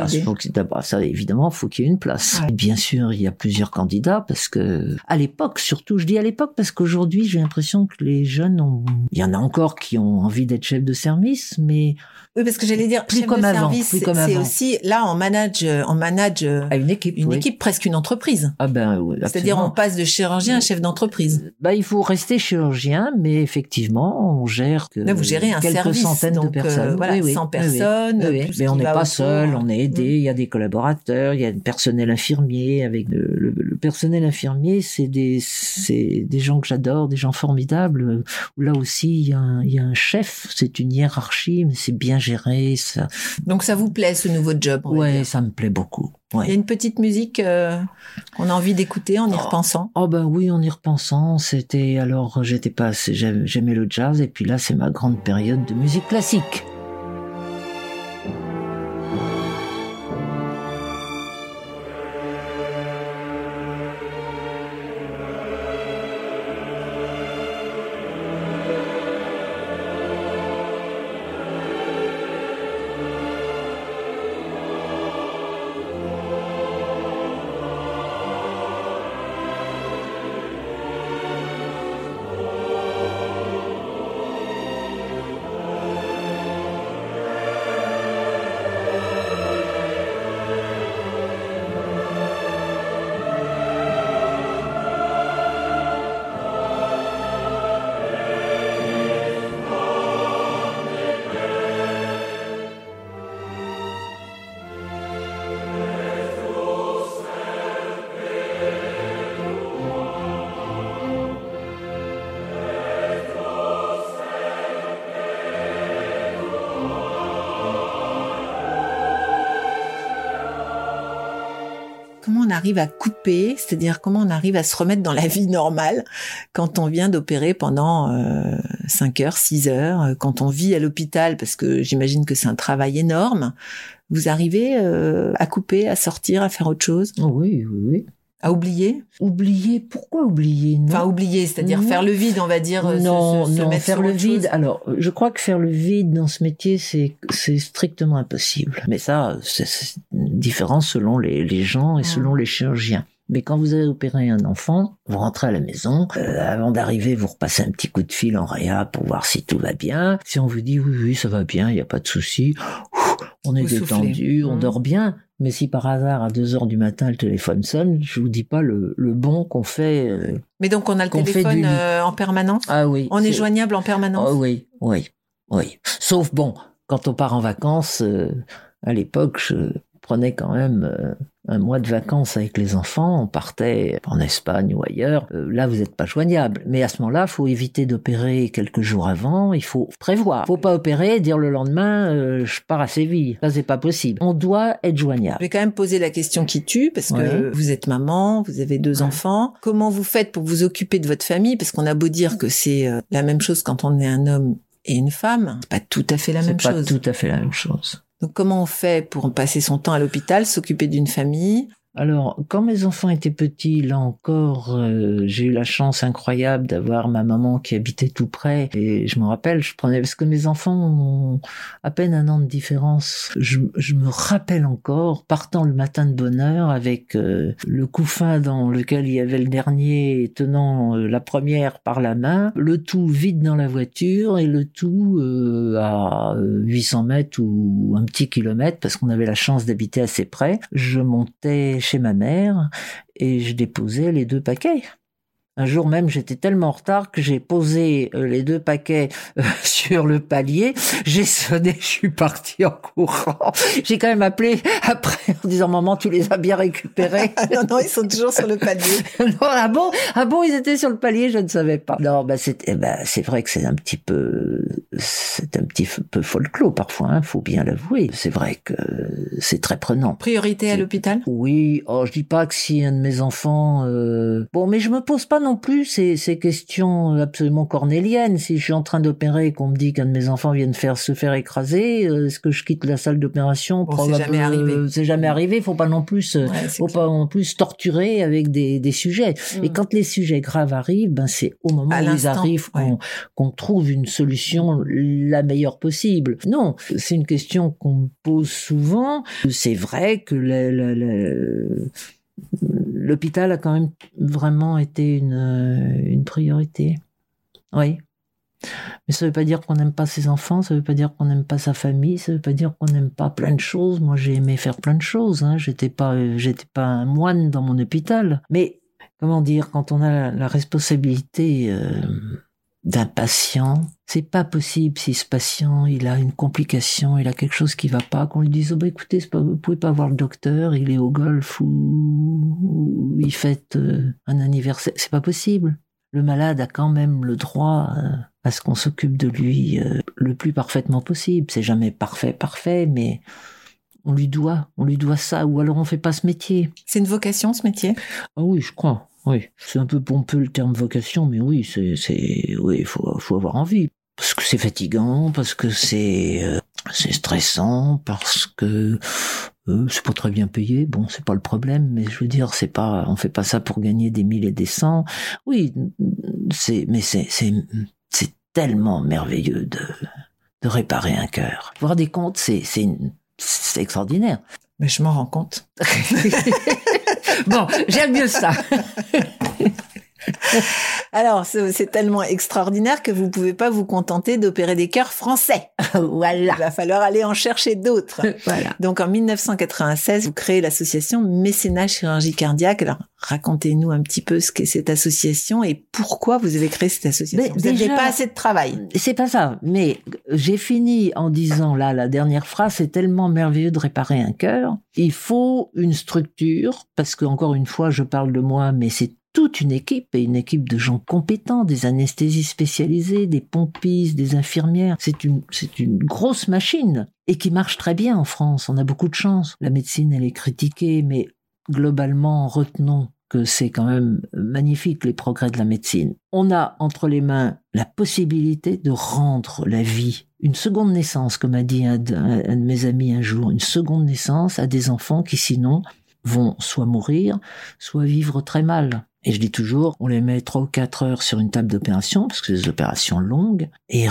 d'abord, ça, évidemment, faut qu'il y ait une place. Ouais. Bien sûr, il y a plusieurs candidats parce que, à l'époque, surtout, je dis à l'époque parce qu'aujourd'hui, j'ai l'impression que les jeunes ont, il y en a encore qui ont envie d'être chef de service, mais Oui, parce que j'allais dire Plus chef comme de avant, service, c'est aussi là on manage, euh, on manage euh, À une équipe. une oui. équipe, presque une entreprise. Ah ben oui. C'est-à-dire, on passe de chirurgien à chef d'entreprise. Bah, il faut rester chirurgien, mais effectivement, on gère que Là, vous gérez un quelques service, centaines donc, de euh, personnes. voilà, Oui, oui, 100 oui, oui. personnes, Mais on n'est pas seul, on est aidé. Mm. Il y a des collaborateurs, il y a le personnel infirmier. Avec le, le- le personnel infirmier, c'est des c'est des gens que j'adore, des gens formidables. Là aussi, il y a un, il y a un chef. C'est une hiérarchie, mais c'est bien géré. Ça, Donc, ça vous plaît, ce nouveau job dire. ça me plaît beaucoup. Il y a une petite musique euh, qu'on a envie d'écouter en y Oh. repensant? Oh ben oui, en y repensant, c'était alors j'étais pas j'aimais le jazz et puis là c'est ma grande période de musique classique. Arrive à couper, c'est-à-dire comment on arrive à se remettre dans la vie normale quand on vient d'opérer pendant euh, 5 heures, 6 heures, euh, quand on vit à l'hôpital, parce que j'imagine que c'est un travail énorme. Vous arrivez euh, à couper, à sortir, à faire autre chose, oui, oui, oui. À oublier Oublier, pourquoi oublier non? Enfin, oublier, c'est-à-dire Non. faire le vide, on va dire. euh, se- non, se, se non, faire le vide. chose. Alors, je crois que faire le vide dans ce métier, c'est c'est strictement impossible. Mais ça, c'est c'est différent selon les, les gens et Mm. selon les chirurgiens. Mais quand vous avez opéré un enfant, vous rentrez à la maison. euh, avant d'arriver, vous repassez un petit coup de fil en réa pour voir si tout va bien. Si on vous dit oui, oui, ça va bien, il n'y a pas de souci, on est Vous soufflez. détendu, on Mm. dort bien. Mais si par hasard à 2 heures du matin le téléphone sonne, je vous dis pas le, le bon qu'on fait. euh, Mais donc, on a le téléphone euh, en permanence? Ah oui. On est joignable en permanence? Oh oui, oui, oui. Sauf bon, quand on part en vacances, euh, à l'époque, je prenais quand même euh, un mois de vacances avec les enfants. On partait en Espagne ou ailleurs. Euh, là, vous n'êtes pas joignable. Mais à ce moment-là, faut éviter d'opérer quelques jours avant. Il faut prévoir. Faut pas opérer et dire le lendemain, euh, je pars à Séville. Ça, c'est pas possible. On doit être Je joignable. vais quand même poser la question qui tue, parce que Ouais. vous êtes maman, vous avez deux Ouais. enfants. Comment vous faites pour vous occuper de votre famille? Parce qu'on a beau dire que c'est la même chose quand on est un homme et une femme, c'est pas tout à fait la même pas chose. tout à fait la même chose. Donc comment on fait pour passer son temps à l'hôpital, s'occuper d'une famille Alors, quand mes enfants étaient petits, là encore, euh, j'ai eu la chance incroyable d'avoir ma maman qui habitait tout près. Et je me rappelle, je prenais parce que mes enfants ont à peine un an de différence. Je, je me rappelle encore partant le matin de bonne heure avec euh, le couffin dans lequel il y avait le dernier tenant euh, la première par la main, le tout vide dans la voiture et le tout euh, à euh, 800 mètres ou un petit kilomètre parce qu'on avait la chance d'habiter assez près. Je montais chez ma mère et je déposais les deux paquets. Un jour même, j'étais tellement en retard que j'ai posé euh, les deux paquets euh, sur le palier. J'ai sonné, je suis parti en courant. J'ai quand même appelé après en disant maman, tu les as bien récupérés. Ah non, non, ils sont toujours sur le palier. non, ah bon, ah bon, ils étaient sur le palier, je ne savais pas. Non, bah c'est, eh ben, c'est vrai que c'est un petit peu, c'est un petit peu folklore parfois, hein, faut bien l'avouer. C'est vrai que c'est très prenant. Priorité à l'hôpital? Oui, oh, je dis pas que si un de mes enfants, euh... bon, mais je me pose pas non plus ces, ces questions absolument cornéliennes. Si je suis en train d'opérer et qu'on me dit qu'un de mes enfants vient de faire se faire écraser, euh, est-ce que je quitte la salle d'opération? Bon, c'est jamais arrivé. C'est jamais arrivé. Faut pas non plus, Ouais, faut pas non plus torturer avec des, des sujets. Mm. Et quand les sujets graves arrivent, ben c'est au moment À où ils arrivent qu'on ouais. trouve une solution la meilleure possible. Non, c'est une question qu'on me pose souvent. C'est vrai que la- la- la- l'hôpital a quand même vraiment été une, une priorité. Oui. Mais ça veut pas dire qu'on n'aime pas ses enfants, ça veut pas dire qu'on n'aime pas sa famille, ça veut pas dire qu'on n'aime pas plein de choses. Moi, j'ai aimé faire plein de choses. Hein. J'étais pas, euh, j'étais pas un moine dans mon hôpital. Mais comment dire, quand on a la, la responsabilité euh, d'un patient, c'est pas possible si ce patient il a une complication, il a quelque chose qui va pas, qu'on lui dise oh bah écoutez, pas, vous pouvez pas voir le docteur, il est au golf ou, ou il fête euh, un anniversaire, c'est pas possible. Le malade a quand même le droit euh, à ce qu'on s'occupe de lui euh, le plus parfaitement possible. C'est jamais parfait, parfait, mais on lui doit, on lui doit ça, ou alors on fait pas ce métier. C'est une vocation ce métier? Ah oui, je crois. Oui, c'est un peu pompeux le terme vocation, mais oui, c'est, c'est, oui, il faut, faut avoir envie. Parce que c'est fatigant, parce que c'est, euh, c'est stressant, parce que euh, c'est pas très bien payé. Bon, c'est pas le problème, mais je veux dire, c'est pas, on fait pas ça pour gagner des mille et des cents. Oui, c'est, mais c'est, c'est, c'est tellement merveilleux de, de réparer un cœur. Voir des comptes, c'est, c'est, une- c'est extraordinaire. Mais je m'en rends compte. Bon, j'aime mieux ça. Alors, c'est tellement extraordinaire que vous pouvez pas vous contenter d'opérer des cœurs français. voilà. Il va falloir aller en chercher d'autres. Voilà. Donc en 1996, vous créez l'association Mécénat Chirurgie Cardiaque. Alors racontez-nous un petit peu ce qu'est cette association et pourquoi vous avez créé cette association. Mais vous n'aviez pas assez de travail. C'est pas ça, mais j'ai fini en disant là la dernière phrase, c'est tellement merveilleux de réparer un cœur. Il faut une structure parce que encore une fois, je parle de moi, mais c'est toute une équipe et une équipe de gens compétents, des anesthésistes spécialisés, des pompistes, des infirmières. C'est une c'est une grosse machine et qui marche très bien en France. On a beaucoup de chance. La médecine elle est critiquée, mais globalement retenons que c'est quand même magnifique les progrès de la médecine. On a entre les mains la possibilité de rendre la vie une seconde naissance, comme a dit un de, un de mes amis un jour, une seconde naissance à des enfants qui sinon vont soit mourir, soit vivre très mal. Et je dis toujours, on les met trois ou quatre heures sur une table d'opération, parce que c'est des opérations longues, et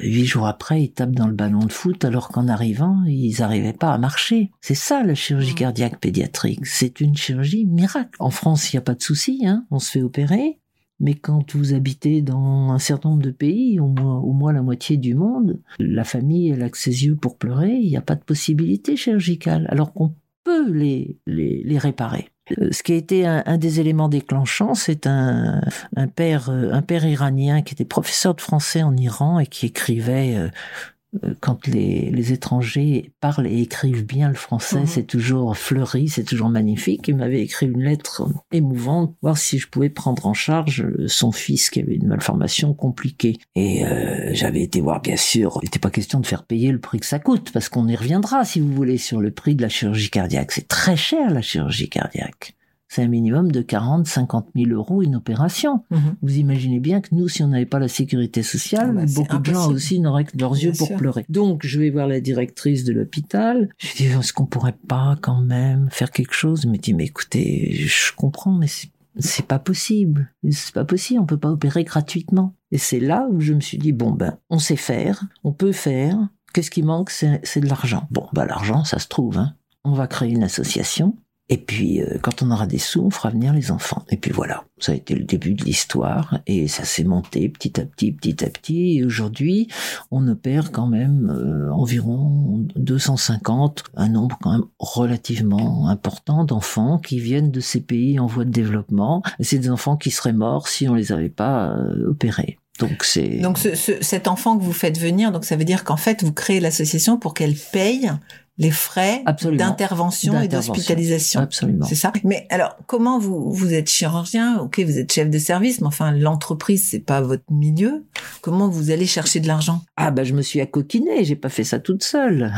huit jours après, ils tapent dans le ballon de foot, alors qu'en arrivant, ils n'arrivaient pas à marcher. C'est ça la chirurgie cardiaque pédiatrique. C'est une chirurgie miracle. En France, il n'y a pas de souci, hein. On se fait opérer. Mais quand vous habitez dans un certain nombre de pays, au moins, au moins la moitié du monde, la famille, elle a que ses yeux pour pleurer, il n'y a pas de possibilité chirurgicale, alors qu'on peut les, les, les réparer. Euh, Ce qui a été un, des éléments déclenchants, c'est un, un père, euh, un père iranien qui était professeur de français en Iran et qui écrivait euh, quand les, les étrangers parlent et écrivent bien le français, Mhm. c'est toujours fleuri, c'est toujours magnifique. Il m'avait écrit une lettre émouvante, voir si je pouvais prendre en charge euh, son fils qui avait une malformation compliquée. Et euh, j'avais été voir, bien sûr, il n'était pas question de faire payer le prix que ça coûte, parce qu'on y reviendra, si vous voulez, sur le prix de la chirurgie cardiaque. C'est très cher, la chirurgie cardiaque. C'est un minimum de 40, 50 000 euros une opération. Mhm. Vous imaginez bien que nous, si on n'avait pas la sécurité sociale, Ah bah, beaucoup de gens aussi n'auraient que leurs yeux pour pleurer. Donc, je vais voir la directrice de l'hôpital. Je dis, est-ce qu'on pourrait pas quand même faire quelque chose? Elle me dit, mais écoutez, je comprends, mais c'est c'est pas possible. C'est pas possible. On peut pas opérer gratuitement. Et c'est là où je me suis dit, bon, ben, on sait faire, on peut faire. Qu'est-ce qui manque? C'est c'est de l'argent. Bon, ben, l'argent, ça se trouve, hein. On va créer une association. Et puis, euh, quand on aura des sous, on fera venir les enfants. Et puis voilà, ça a été le début de l'histoire. Et ça s'est monté petit à petit, petit à petit. Et aujourd'hui, on opère quand même euh, environ 250, un nombre quand même relativement important d'enfants qui viennent de ces pays en voie de développement. C'est des enfants qui seraient morts si on les avait pas euh, opérés. Donc c'est... Donc ce, ce- cet enfant que vous faites venir, donc ça veut dire qu'en fait vous créez l'association pour qu'elle paye les frais d'intervention et d'hospitalisation. Absolument. C'est ça? Mais alors, comment vous vous êtes chirurgien? Ok, vous êtes chef de service, mais enfin l'entreprise c'est pas votre milieu. Comment vous allez chercher de l'argent? Ah bah je me suis accoquinée, j'ai pas fait ça toute seule.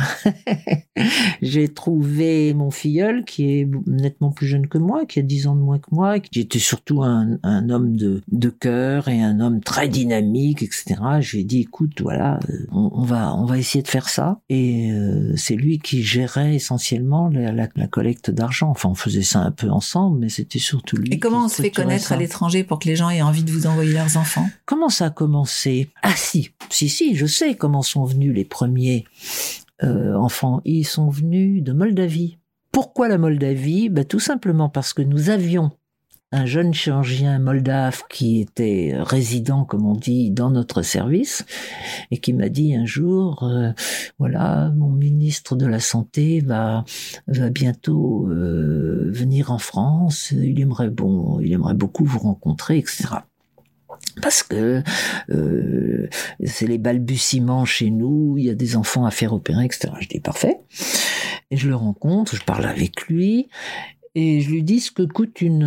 j'ai trouvé mon filleul qui est nettement plus jeune que moi, qui a 10 ans de moins que moi, qui était surtout un, un homme de, de cœur et un homme très dynamique, etc. J'ai dit écoute voilà, euh, on, on va on va essayer de faire ça et euh, c'est lui qui gérait essentiellement la, la- la collecte d'argent. Enfin on faisait ça un peu ensemble, mais c'était surtout lui. Et comment qui on se fait connaître ça. à l'étranger pour que les gens aient envie de vous envoyer leurs enfants? Comment ça a commencé? Ah si, si, si, je sais comment sont venus les premiers euh, enfants. Ils sont venus de Moldavie. Pourquoi la Moldavie? Ben, Tout simplement parce que nous avions un jeune chirurgien moldave qui était résident, comme on dit, dans notre service et qui m'a dit un jour, euh, voilà, mon ministre de la santé va va bientôt euh, venir en France. Il aimerait bon, il aimerait beaucoup vous rencontrer, etc parce que euh, c'est les balbutiements chez nous, il y a des enfants à faire opérer, etc. Je dis parfait. Et je le rencontre, je parle avec lui, et je lui dis ce que coûte une,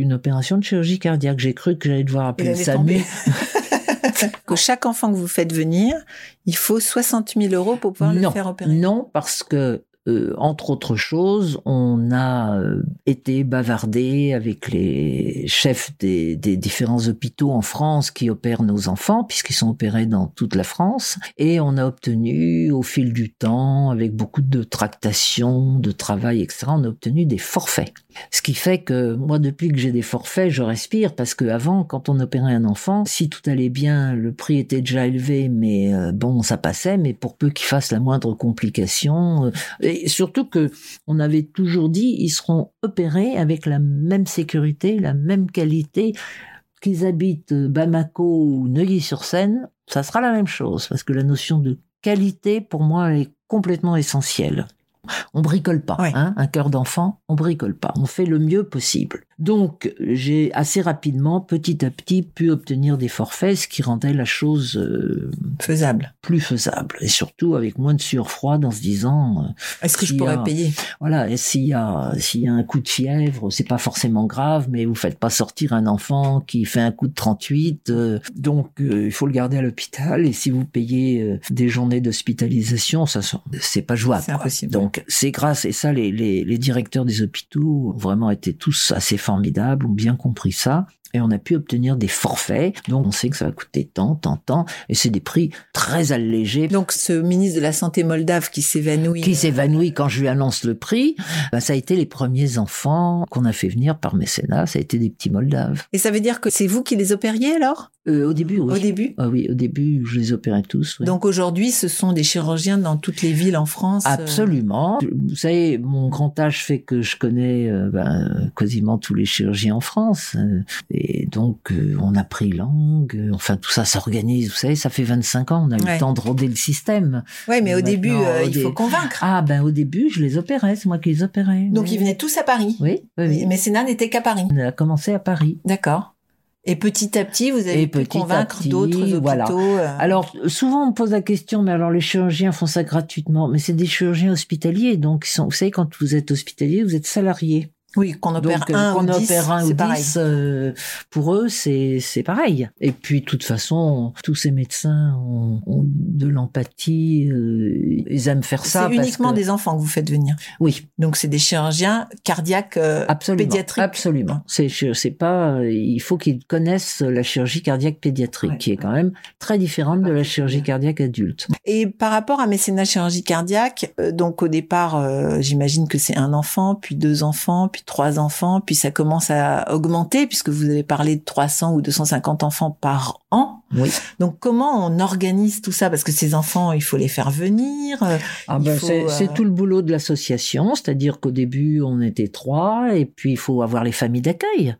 une opération de chirurgie cardiaque. J'ai cru que j'allais devoir appeler le SAMU. que chaque enfant que vous faites venir, il faut 60 000 euros pour pouvoir non, le faire opérer. Non, parce que euh, entre autres choses, on a euh, été bavardé avec les chefs des, des, différents hôpitaux en France qui opèrent nos enfants, puisqu'ils sont opérés dans toute la France, et on a obtenu au fil du temps, avec beaucoup de tractations, de travail, etc., on a obtenu des forfaits. Ce qui fait que moi, depuis que j'ai des forfaits, je respire, parce que avant, quand on opérait un enfant, si tout allait bien, le prix était déjà élevé, mais euh, bon, ça passait, mais pour peu qu'il fasse la moindre complication, et surtout que on avait toujours dit ils seront opérés avec la même sécurité, la même qualité qu'ils habitent Bamako ou Neuilly-sur-Seine, ça sera la même chose parce que la notion de qualité pour moi est complètement essentielle. On bricole pas, Ouais. hein, un cœur d'enfant, on bricole pas, on fait le mieux possible. Donc j'ai assez rapidement, petit à petit, pu obtenir des forfaits, ce qui rendait la chose euh, Faisable. plus faisable et surtout avec moins de sueur froide en se disant euh, Est-ce que je pourrais a- payer? Voilà et s'il y a s'il y a un coup de fièvre c'est pas forcément grave mais vous faites pas sortir un enfant qui fait un coup de 38 euh, donc euh, il faut le garder à l'hôpital et si vous payez euh, des journées d'hospitalisation ça c'est pas jouable C'est impossible. donc c'est grâce et ça les, les les directeurs des hôpitaux ont vraiment été tous assez formidables ont bien compris ça et on a pu obtenir des forfaits. Donc on sait que ça va coûter tant, tant, tant, et c'est des prix très allégés. Donc ce ministre de la Santé moldave qui s'évanouit. Qui s'évanouit quand je lui annonce le prix, bah, ça a été les premiers enfants qu'on a fait venir par mécénat, ça a été des petits Moldaves. Et ça veut dire que c'est vous qui les opériez alors? Euh, au début, oui. Au début Ah oui, au début, je les opérais tous. oui. Donc aujourd'hui, ce sont des chirurgiens dans toutes les villes en France. euh, Absolument. Vous savez, mon grand âge fait que je connais euh, ben, quasiment tous les chirurgiens en France. euh, et donc, on a pris langue. Enfin, tout ça s'organise. Vous savez, ça fait 25 ans. On a eu Ouais. le temps de roder le système. Ouais, mais au début, au il dé- faut convaincre. Ah, ben au début, je les opérais. C'est moi qui les opérais. Donc oui. ils venaient tous à Paris. Oui, oui, oui. Mais Sénat n'était qu'à Paris. On a commencé à Paris. D'accord. Et petit à petit, vous avez Et pu petit convaincre d'autres hôpitaux. voilà. euh, Alors, souvent, on me pose la question, mais alors les chirurgiens font ça gratuitement. Mais c'est des chirurgiens hospitaliers, donc ils sont, vous savez, quand vous êtes hospitalier, vous êtes salarié. Oui, qu'on opère donc, euh, un qu'on ou dix, opère un ou dix, euh, pour eux, c'est c'est pareil. Et puis, de toute façon, tous ces médecins ont, ont de l'empathie. euh, ils aiment faire ça. C'est parce uniquement que- des enfants que vous faites venir. Oui, Donc c'est des chirurgiens cardiaques euh, absolument. pédiatriques. Absolument. C'est c'est pas. Il faut qu'ils connaissent la chirurgie cardiaque pédiatrique, Ouais. qui est quand même très différente de la chirurgie cardiaque adulte. Et par rapport à mécénat chirurgie cardiaque, euh, donc au départ, euh, j'imagine que c'est un enfant, puis deux enfants, puis trois enfants, puis ça commence à augmenter puisque vous avez parlé de 300 ou 250 enfants par an. Oui. Donc comment on organise tout ça? Parce que ces enfants, il faut les faire venir. euh, Ah ben, c'est euh, c'est tout le boulot de l'association, c'est-à-dire qu'au début on était trois, et puis il faut avoir les familles d'accueil,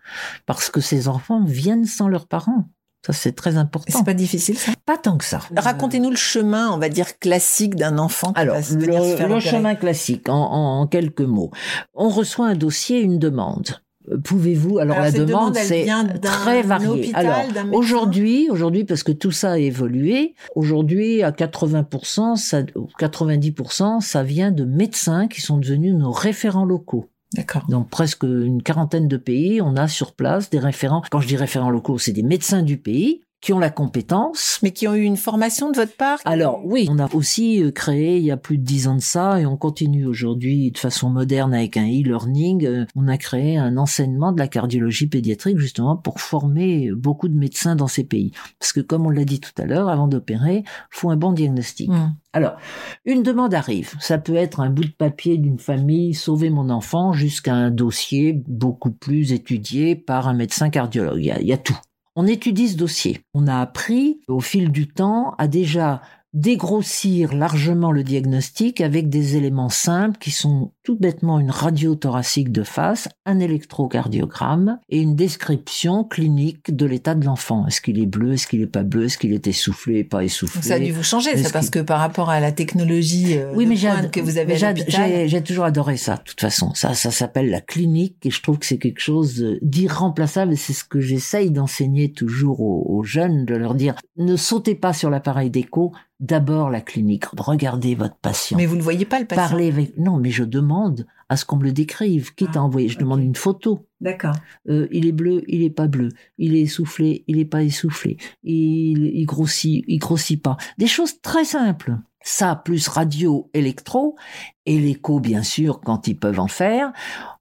parce que ces enfants viennent sans leurs parents. Ça c'est très important. C'est pas difficile ça Pas tant que ça. Racontez-nous le chemin, on va dire classique d'un enfant qui Alors, va se venir se le, faire le opérer. chemin classique, en, en- en quelques mots. On reçoit un dossier, une demande. Euh, Pouvez-vous Alors, Alors, la demande, c'est très varié. hôpital, Alors aujourd'hui, aujourd'hui parce que tout ça a évolué, aujourd'hui à 80%, ça, 90%, ça vient de médecins qui sont devenus nos référents locaux. D'accord. Dans presque une quarantaine de pays, on a sur place des référents. Quand je dis référents locaux, c'est des médecins du pays qui ont la compétence Mais qui ont eu une formation de votre part alors oui, on a aussi euh, créé il y a plus de dix ans de ça et on continue aujourd'hui de façon moderne avec un e-learning. euh, On a créé un enseignement de la cardiologie pédiatrique justement pour former beaucoup de médecins dans ces pays. Parce que comme on l'a dit tout à l'heure, avant d'opérer, faut un bon diagnostic. Hmm. Alors, une demande arrive. Ça peut être un bout de papier d'une famille, sauver mon enfant, jusqu'à un dossier beaucoup plus étudié par un médecin cardiologue. Il y a, il y a tout. On étudie ce dossier. On a appris, au fil du temps, à déjà dégrossir largement le diagnostic avec des éléments simples qui sont tout bêtement une radio thoracique de face, un électrocardiogramme et une description clinique de l'état de l'enfant. Est-ce qu'il est bleu, est-ce qu'il est pas bleu, est-ce qu'il est essoufflé, pas essoufflé? Ça a dû vous changer, ça, parce que par rapport à la technologie euh, Oui, mais que vous avez j'ai- toujours adoré ça. De toute façon, ça, ça s'appelle la clinique et je trouve que c'est quelque chose d'irremplaçable. Et c'est ce que j'essaye d'enseigner toujours aux, aux jeunes, de leur dire ne sautez pas sur l'appareil d'écho. D'abord la clinique. Regardez votre patient. mais vous ne voyez pas le patient. Parlez avec. Non, mais je demande à ce qu'on me le décrive. Quitte Ah, à envoyer, je demande une photo. D'accord. Euh, il est bleu, il est pas bleu, il est essoufflé, il est pas essoufflé, il, il grossit, il grossit pas. Des choses très simples. Ça, plus radio, électro, et l'écho, bien sûr, quand ils peuvent en faire,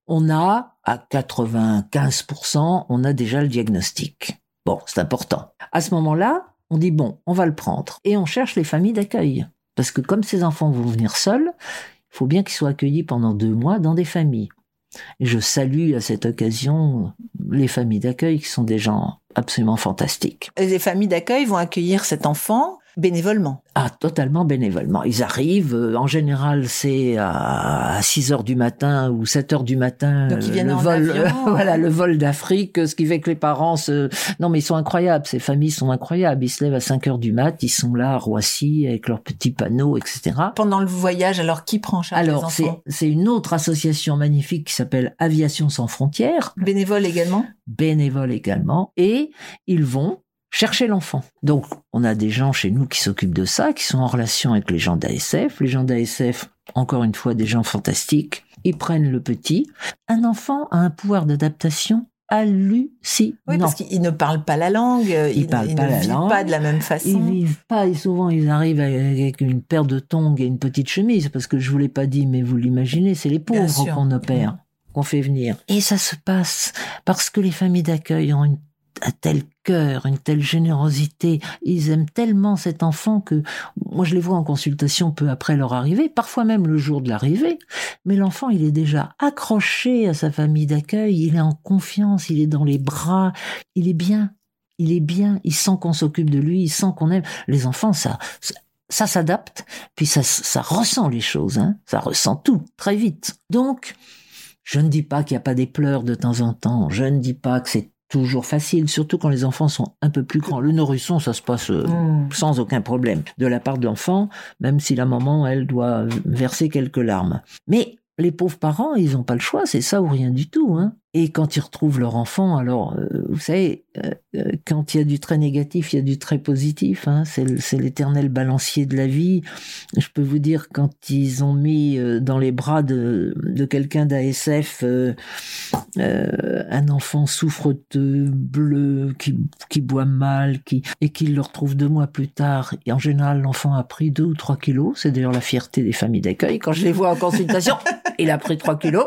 on a, à 95%, on a déjà le diagnostic. Bon, c'est important. À ce moment-là, on dit, bon, on va le prendre. Et on cherche les familles d'accueil. Parce que comme ces enfants vont venir seuls, il faut bien qu'ils soient accueillis pendant deux mois dans des familles. Je salue à cette occasion les familles d'accueil qui sont des gens absolument fantastiques. Les familles d'accueil vont accueillir cet enfant bénévolement. Ah, totalement bénévolement. Ils arrivent, euh, en général, c'est à, 6 heures du matin ou 7 heures du matin. Donc, ils euh, viennent le en vol, avion, voilà, ouais. le vol d'Afrique, ce qui fait que les parents se, non, mais ils sont incroyables. Ces familles sont incroyables. Ils se lèvent à 5 heures du mat, ils sont là à Roissy avec leurs petits panneaux, etc. Pendant le voyage, alors qui prend en charge Alors, les c'est, enfants? c'est une autre association magnifique qui s'appelle Aviation sans frontières. Bénévoles également? Bénévoles également, et ils vont chercher l'enfant. Donc, on a des gens chez nous qui s'occupent de ça, qui sont en relation avec les gens d'ASF. Les gens d'ASF, encore une fois, des gens fantastiques. Ils prennent le petit. Un enfant a un pouvoir d'adaptation hallucinant. Oui, parce qu'ils ne parlent pas la langue, Ils ils, parlent ils pas ne la vivent langue. pas de la même Ils façon. vivent pas, et souvent ils arrivent avec une paire de tongs et une petite chemise, parce que je vous l'ai pas dit, mais vous l'imaginez, c'est les pauvres qu'on opère, qu'on fait venir. Et ça se passe parce que les familles d'accueil ont une, un tel cœur, une telle générosité, ils aiment tellement cet enfant que moi je les vois en consultation peu après leur arrivée, parfois même le jour de l'arrivée, mais l'enfant il est déjà accroché à sa famille d'accueil, il est en confiance, il est dans les bras, il est bien, il est bien, il sent qu'on s'occupe de lui, il sent qu'on aime. Les enfants, ça, ça, s'adapte, puis ça, ça ressent les choses, hein, ça ressent tout très vite. Donc, je ne dis pas qu'il n'y a pas des pleurs de temps en temps, je ne dis pas que c'est toujours facile, surtout quand les enfants sont un peu plus grands. Le nourrisson, ça se passe euh, Mm. sans aucun problème de la part de l'enfant, même si la maman, elle, doit verser quelques larmes. Mais les pauvres parents, ils n'ont pas le choix, c'est ça ou rien du tout. Hein. Et quand ils retrouvent leur enfant, alors, euh, vous savez, euh, euh, quand il y a du très négatif, il y a du très positif. Hein. C'est l'éternel balancier de la vie. Je peux vous dire, quand ils ont mis dans les bras de, de quelqu'un d'ASF euh, un enfant souffreteux, bleu, qui, qui boit mal, qui, et qu'ils le retrouvent deux mois plus tard, et en général, l'enfant a pris deux ou trois kilos. C'est d'ailleurs la fierté des familles d'accueil. Quand je les vois en consultation, il a pris trois kilos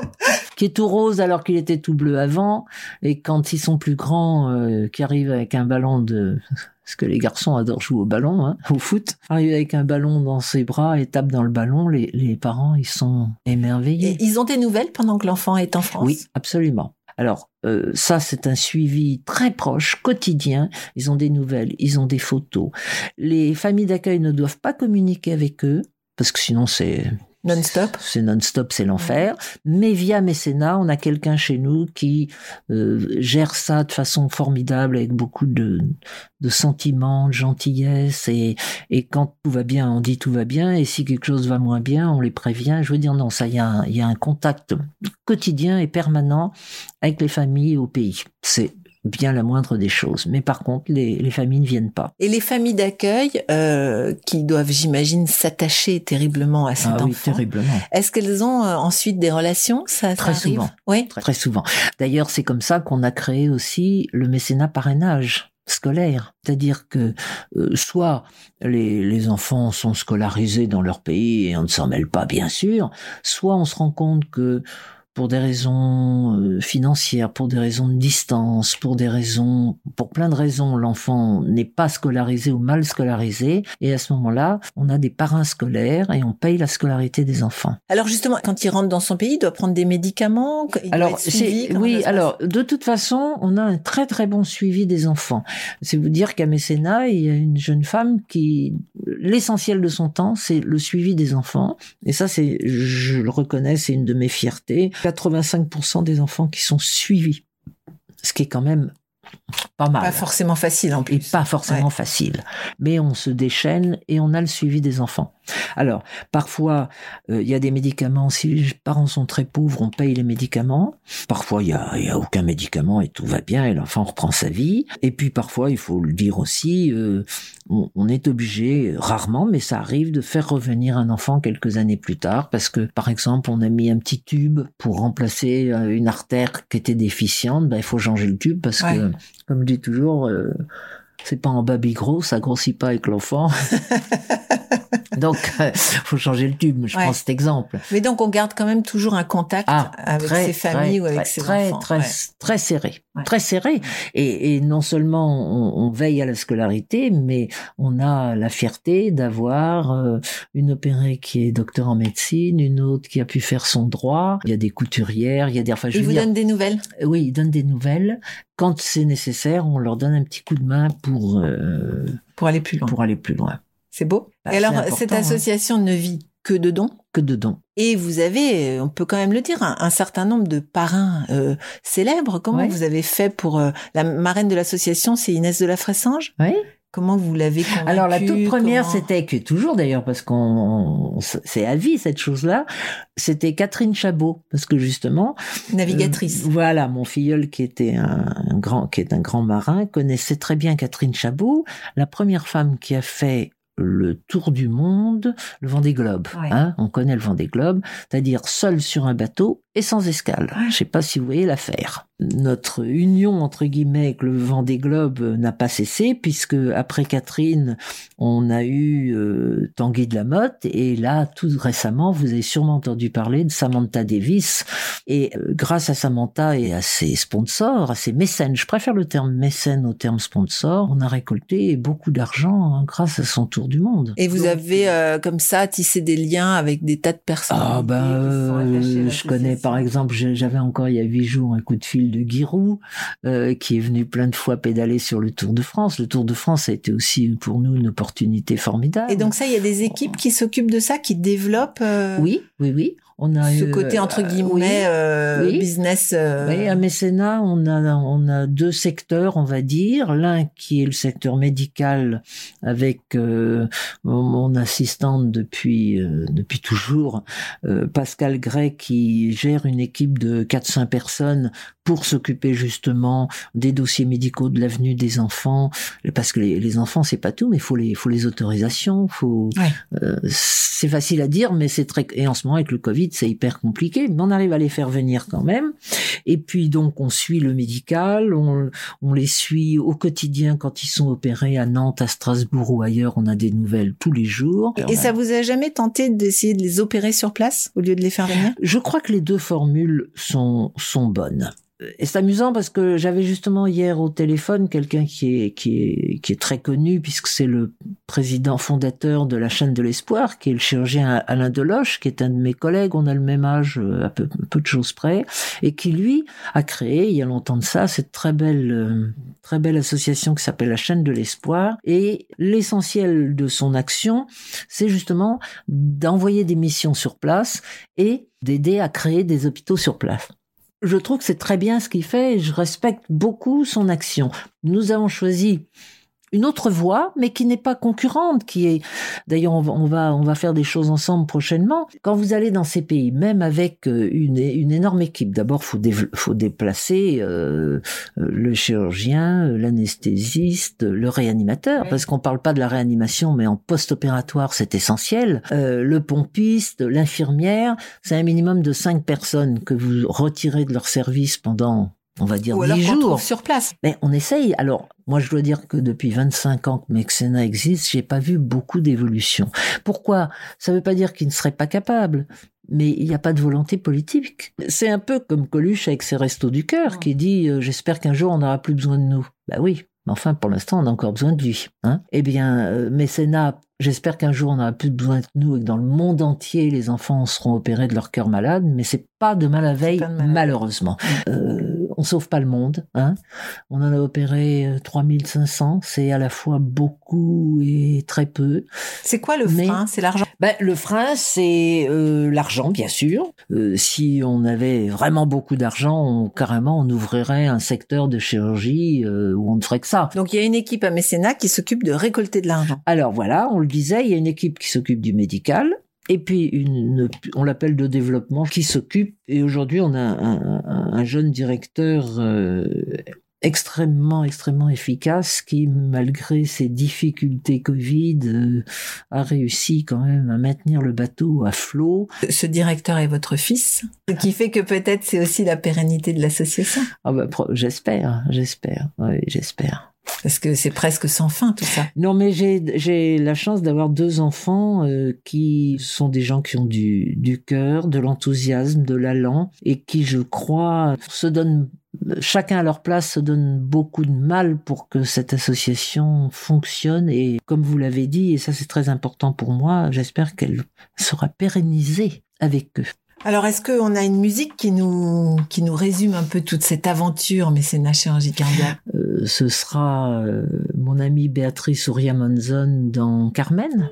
qui est tout rose alors qu'il était tout bleu avant, et quand ils sont plus grands, euh, qui arrivent avec un ballon de... Parce que les garçons adorent jouer au ballon, hein, au foot. Arrivent avec un ballon dans ses bras et tapent dans le ballon, les, les parents, ils sont émerveillés. Et ils ont des nouvelles pendant que l'enfant est en France? Oui, absolument. Alors, euh, ça, c'est un suivi très proche, quotidien. Ils ont des nouvelles, ils ont des photos. Les familles d'accueil ne doivent pas communiquer avec eux, parce que sinon, c'est Non-stop c'est non-stop, c'est l'enfer. Mais via mécénat, on a quelqu'un chez nous qui euh, gère ça de façon formidable, avec beaucoup de, de sentiments, de gentillesse. Et, et quand tout va bien, on dit tout va bien. Et si quelque chose va moins bien, on les prévient. Je veux dire, non, ça, il y, a un- y a un contact quotidien et permanent avec les familles au pays. C'est bien la moindre des choses. Mais par contre, les, les familles ne viennent pas. Et les familles d'accueil euh, qui doivent, j'imagine, s'attacher terriblement à cet ah oui, terriblement. Est-ce qu'elles ont euh, ensuite des relations? Ça, Très souvent. Oui. très, très souvent. D'ailleurs, c'est comme ça qu'on a créé aussi le mécénat parrainage scolaire. C'est-à-dire que euh, soit les, les enfants sont scolarisés dans leur pays et on ne s'en mêle pas, bien sûr, soit on se rend compte que pour des raisons euh, financières, pour des raisons de distance, pour des raisons, pour plein de raisons, l'enfant n'est pas scolarisé ou mal scolarisé. Et à ce moment-là, on a des parrains scolaires et on paye la scolarité des enfants. Alors justement, quand il rentre dans son pays, il doit prendre des médicaments. Il doit Alors, être suivi, c'est, comment oui, alors, de toute façon, on a un très très bon suivi des enfants. C'est vous dire qu'à Mécénat, il y a une jeune femme qui, l'essentiel de son temps, c'est le suivi des enfants. Et ça, c'est, je le reconnais, c'est une de mes fiertés. 85% des enfants qui sont suivis. Ce qui est quand même pas mal. Pas forcément facile en et plus. pas forcément Ouais. facile. Mais on se déchaîne et on a le suivi des enfants. Alors, parfois, euh, il y a des médicaments. Si les parents sont très pauvres, on paye les médicaments. Parfois, il y a, y a aucun médicament et tout va bien et l'enfant reprend sa vie. Et puis, parfois, il faut le dire aussi, euh, on, on est obligé, rarement, mais ça arrive, de faire revenir un enfant quelques années plus tard parce que, par exemple, on a mis un petit tube pour remplacer euh, une artère qui était déficiente. Ben, il faut changer le tube parce Ouais. que, comme je dis toujours, euh, c'est pas en baby gros, ça grossit pas avec l'enfant. Donc, euh, faut changer le tube. Je Ouais. prends cet exemple. Mais donc on garde quand même toujours un contact Ah, avec très, ses familles très, ou avec très, ses très, enfants. Très, Ouais. très serré. Ouais. Très serré. Et, et non seulement on, on veille à la scolarité, mais on a la fierté d'avoir euh, une opérée qui est docteur en médecine, une autre qui a pu faire son droit. Il y a des couturières, il y a des... Enfin, je Ils vous dire, donnent des nouvelles? Oui, ils donnent des nouvelles. Quand c'est nécessaire, on leur donne un petit coup de main pour, euh, pour aller plus loin. pour aller plus loin. C'est beau. Bah, Et alors, cette hein. association ne vit que de dons Que de dons. Et vous avez, on peut quand même le dire, un, un certain nombre de parrains euh, célèbres. Comment Ouais. vous avez fait pour euh, la marraine de l'association, c'est Inès de la Fressange? Oui. Comment vous l'avez Alors la toute première, Comment- c'était que toujours d'ailleurs parce qu'on on- c'est à vie cette chose-là, c'était Catherine Chabot parce que justement navigatrice. euh, voilà, mon filleul qui était un, un grand qui est un grand marin connaissait très bien Catherine Chabot, la première femme qui a fait le tour du monde, le Vendée Globe. Ouais. Hein, on connaît le Vendée Globe, c'est-à-dire seul sur un bateau et sans escale. Je sais pas si vous voyez l'affaire. Notre union entre guillemets avec le Vendée Globe euh, n'a pas cessé puisque après Catherine, on a eu euh, Tanguy de la Motte et là tout récemment, vous avez sûrement entendu parler de Samantha Davis et euh, grâce à Samantha et à ses sponsors, à ses mécènes, je préfère le terme mécène au terme sponsor, on a récolté beaucoup d'argent hein, grâce à son tour du monde. Et vous Donc, avez euh, comme ça tissé des liens avec des tas de personnes. ah ben, euh, je connais par exemple, j'avais encore il y a huit jours un coup de fil de Giroud euh, qui est venu plein de fois pédaler sur le Tour de France. Le Tour de France a été aussi pour nous une opportunité formidable. Et donc ça, il y a des équipes qui s'occupent de ça, qui développent euh, oui, oui, oui, on a ce eu, côté entre euh, guillemets oui. euh, Oui. business. euh, Oui, à Mécénat, on a, on a deux secteurs, on va dire. L'un qui est le secteur médical avec euh, mon, assistante depuis, euh, depuis toujours, euh, Pascal Gray, qui gère une équipe de 4-5 personnes pour s'occuper justement des dossiers médicaux de l'avenue des enfants. Parce que les, les enfants, c'est pas tout, mais faut les, faut les autorisations, faut, Ouais. euh, c'est facile à dire, mais c'est très, et en ce moment avec le Covid, c'est hyper compliqué, mais on arrive à les faire venir quand même. Et puis donc on suit le médical, on, on les suit au quotidien quand ils sont opérés à Nantes, à Strasbourg ou ailleurs. On a des nouvelles tous les jours. Et, a- ça vous a jamais tenté d'essayer de les opérer sur place au lieu de les faire venir? Je crois que les deux formules sont sont bonnes. Et c'est amusant parce que j'avais justement hier au téléphone quelqu'un qui est qui est qui est très connu puisque c'est le président fondateur de la chaîne de l'espoir, qui est le chirurgien Alain Deloche, qui est un de mes collègues. On a le même âge euh, à peu, peu de choses près, et qui lui a créé il y a longtemps de ça cette très belle euh, très belle association qui s'appelle la chaîne de l'espoir. Et l'essentiel de son action, c'est justement d'envoyer des missions sur place et d'aider à créer des hôpitaux sur place. Je trouve que c'est très bien ce qu'il fait et je respecte beaucoup son action. Nous avons choisi une autre voie, mais qui n'est pas concurrente, qui est, d'ailleurs, on va, on va, faire des choses ensemble prochainement. Quand vous allez dans ces pays, même avec euh, une, une énorme équipe, d'abord, faut, dév- faut déplacer euh, euh, le chirurgien, euh, l'anesthésiste, le réanimateur, Oui. parce qu'on parle pas de la réanimation, mais en post-opératoire, c'est essentiel. Euh, le pompiste, l'infirmière, c'est un minimum de cinq personnes que vous retirez de leur service pendant, on va dire, Ou alors jours. sur place. Mais on essaye. Alors, moi, je dois dire que depuis 25 ans que Mexena existe, j'ai pas vu beaucoup d'évolution. Pourquoi? Ça veut pas dire qu'ils ne seraient pas capables, mais il n'y a pas de volonté politique. C'est un peu comme Coluche avec ses restos du cœur qui dit euh, j'espère qu'un jour on n'aura plus besoin de nous. Bah oui, mais enfin pour l'instant on a encore besoin de lui. Hein eh bien, euh, mécénat, j'espère qu'un jour on n'aura plus besoin de nous et que dans le monde entier les enfants seront opérés de leur cœur malade, mais c'est pas de mal à veille malheureusement. Euh, on sauve pas le monde. Hein on en a opéré euh, 3500, c'est à la fois beaucoup et très peu. C'est quoi le Mais- frein? C'est l'argent? Ben, le frein, c'est euh, l'argent, bien sûr. Euh, si on avait vraiment beaucoup d'argent, on, carrément, on ouvrirait un secteur de chirurgie euh, où on ne ferait que ça. Donc il y a une équipe à mécénat qui s'occupe de récolter de l'argent. Alors voilà, on le disait, il y a une équipe qui s'occupe du médical. Et puis une, on l'appelle de développement qui s'occupe. Et aujourd'hui, on a un, un- un jeune directeur euh, extrêmement, extrêmement efficace qui, malgré ses difficultés Covid, euh, a réussi quand même à maintenir le bateau à flot. Ce directeur est votre fils, ce qui fait que peut-être c'est aussi la pérennité de l'association, Ah bah, j'espère, j'espère, oui, j'espère. Parce que c'est presque sans fin tout ça. Non, mais j'ai la chance d'avoir deux enfants euh, qui sont des gens qui ont du du cœur, de l'enthousiasme, de l'allant et qui, je crois, se donnent chacun à leur place se donne beaucoup de mal pour que cette association fonctionne et comme vous l'avez dit et ça c'est très important pour moi, j'espère qu'elle sera pérennisée avec eux. Alors est-ce qu'on a une musique qui nous qui nous résume un peu toute cette aventure mécénat chirurgie cardiaque Euh, ce sera euh, mon amie Béatrice Ouria Monzon dans Carmen.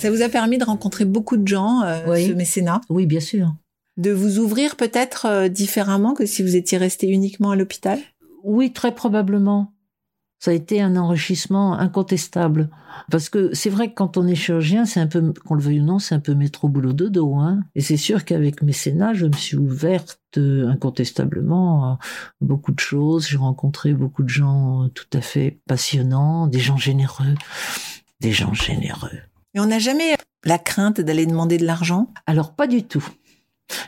Ça vous a permis de rencontrer beaucoup de gens, euh, Oui. ce mécénat, Oui, bien sûr. de vous ouvrir peut-être euh, différemment que si vous étiez resté uniquement à l'hôpital? Oui, très probablement. Ça a été un enrichissement incontestable. Parce que c'est vrai que quand on est chirurgien, c'est un peu, qu'on le veuille ou non, c'est un peu métro boulot de dos. Hein. Et c'est sûr qu'avec mécénat, je me suis ouverte euh, incontestablement à beaucoup de choses. J'ai rencontré beaucoup de gens tout à fait passionnants, des gens généreux. Des gens généreux. Et on n'a jamais la crainte d'aller demander de l'argent? Alors pas du tout.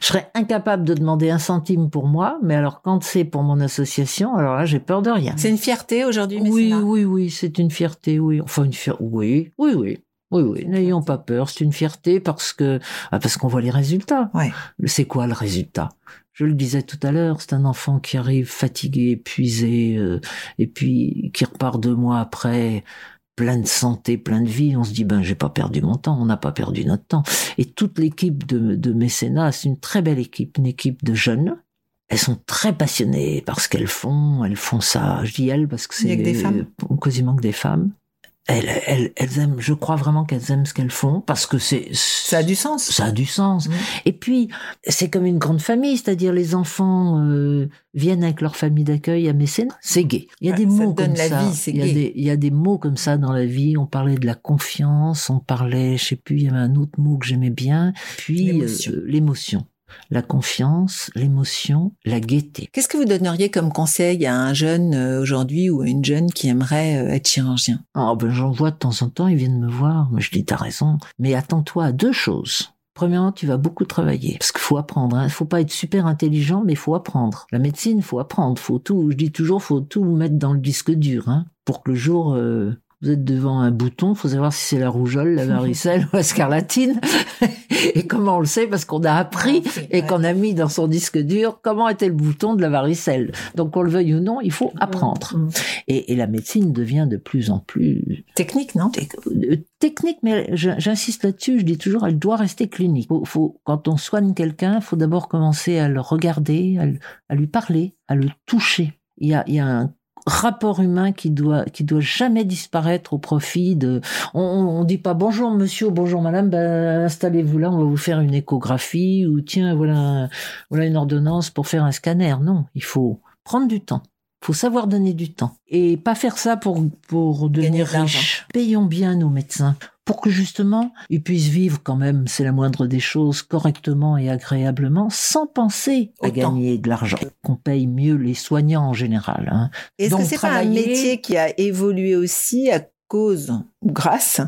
Je serais incapable de demander un centime pour moi, mais alors quand c'est pour mon association, alors là j'ai peur de rien. C'est une fierté aujourd'hui, Oui, mécénat. oui, oui, c'est une fierté, oui. Enfin, une fierté, oui, oui, oui. Oui, oui, n'ayons pas peur. C'est une fierté parce que ah, parce qu'on voit les résultats. Ouais. C'est quoi le résultat? Je le disais tout à l'heure, c'est un enfant qui arrive fatigué, épuisé, euh, et puis qui repart deux mois après, plein de santé, plein de vie. On se dit ben j'ai pas perdu mon temps, on n'a pas perdu notre temps. Et toute l'équipe de, de mécénat, c'est une très belle équipe, une équipe de jeunes. Elles sont très passionnées par ce qu'elles font. Elles font ça. Je dis elles parce que Il y a c'est que des femmes? quasiment que des femmes. Elles, elles, elles aiment. Je crois vraiment qu'elles aiment ce qu'elles font parce que c'est Ça a du sens. ça a du sens. Et puis, c'est comme une grande famille, c'est-à-dire les enfants euh, viennent avec leur famille d'accueil à mécénat. C'est gay. Il y a Ouais, des ça mots comme la ça. vie, c'est il, y a gay. des, il y a des mots comme ça dans la vie. On parlait de la confiance, on parlait, je sais plus, il y avait un autre mot que j'aimais bien. Puis L'émotion. euh, l'émotion. La confiance, l'émotion, la gaieté. Qu'est-ce que vous donneriez comme conseil à un jeune euh, aujourd'hui ou à une jeune qui aimerait euh, être chirurgien? Ah ben j'en vois de temps en temps, ils viennent me voir. Mais je dis t'as raison. Mais attends-toi à deux choses. Premièrement, tu vas beaucoup travailler parce qu'il faut apprendre. Il faut pas être super intelligent, mais il faut apprendre. La médecine, faut apprendre. Faut tout. Je dis toujours, faut tout mettre dans le disque dur, hein, pour que le jour euh, Vous êtes devant un bouton, faut savoir si c'est la rougeole, la varicelle ou la scarlatine. et comment on le sait? Parce qu'on a appris et qu'on a mis dans son disque dur comment était le bouton de la varicelle. Donc qu'on le veuille ou non, il faut apprendre. Mm. Et, et la médecine devient de plus en plus Technique, non? Euh, technique, mais j'insiste là-dessus, je dis toujours, elle doit rester clinique. Faut, faut- quand on soigne quelqu'un, il faut d'abord commencer à le regarder, à, lui parler, à le toucher. Il y a, il y a un rapport humain qui doit qui doit jamais disparaître au profit de on, on dit pas bonjour monsieur ou bonjour madame ben, installez-vous là on va vous faire une échographie ou tiens voilà voilà une ordonnance pour faire un scanner. Non il faut prendre du temps. Faut savoir donner du temps. Et pas faire ça pour pour devenir riche. Payons bien nos médecins pour que justement ils puissent vivre quand même, c'est la moindre des choses, correctement et agréablement, sans penser à gagner de l'argent. Qu'on paye mieux les soignants en général. Hein. Est-ce que c'est pas un métier qui a évolué aussi à cause ou grâce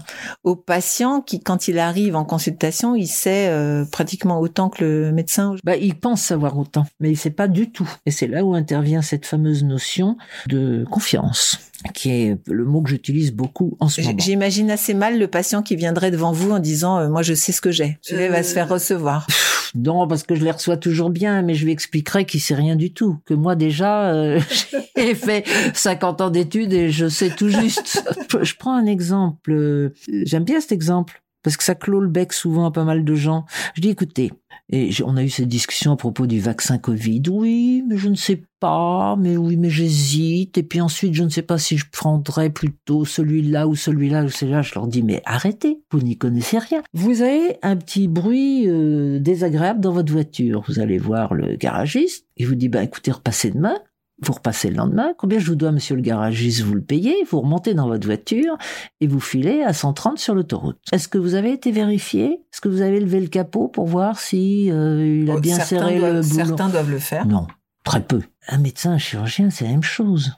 au patient qui, quand il arrive en consultation, il sait euh, pratiquement autant que le médecin Bah, il pense savoir autant, mais il sait pas du tout. Et c'est là où intervient cette fameuse notion de confiance, qui est le mot que j'utilise beaucoup en ce moment. J'imagine assez mal le patient qui viendrait devant vous en disant euh, moi je sais ce que j'ai. Celui-là va Euh, se faire recevoir. Non, parce que je les reçois toujours bien, mais je lui expliquerai qu'il sait rien du tout. Que moi déjà, euh, j'ai fait 50 ans d'études et je sais tout juste. je prends un exemple. euh, J'aime bien cet exemple parce que ça clôt le bec souvent à pas mal de gens. Je dis écoutez, et on a eu cette discussion à propos du vaccin Covid. Oui, mais je ne sais pas, mais oui, mais j'hésite. Et puis ensuite, je ne sais pas si je prendrais plutôt celui-là ou celui-là ou celui-là. Je leur dis mais arrêtez, vous n'y connaissez rien. Vous avez un petit bruit euh, désagréable dans votre voiture. Vous allez voir le garagiste. Il vous dit bah écoutez, repassez demain. Vous repassez le lendemain. Combien je vous dois, monsieur le garagiste Vous le payez. Vous remontez dans votre voiture et vous filez à 130 sur l'autoroute. Est-ce que vous avez été vérifié? Est-ce que vous avez levé le capot pour voir si euh, il a Oh, bien serré doivent, le boulon? Certains doivent le faire. Non, très peu. Un médecin, un chirurgien, c'est la même chose.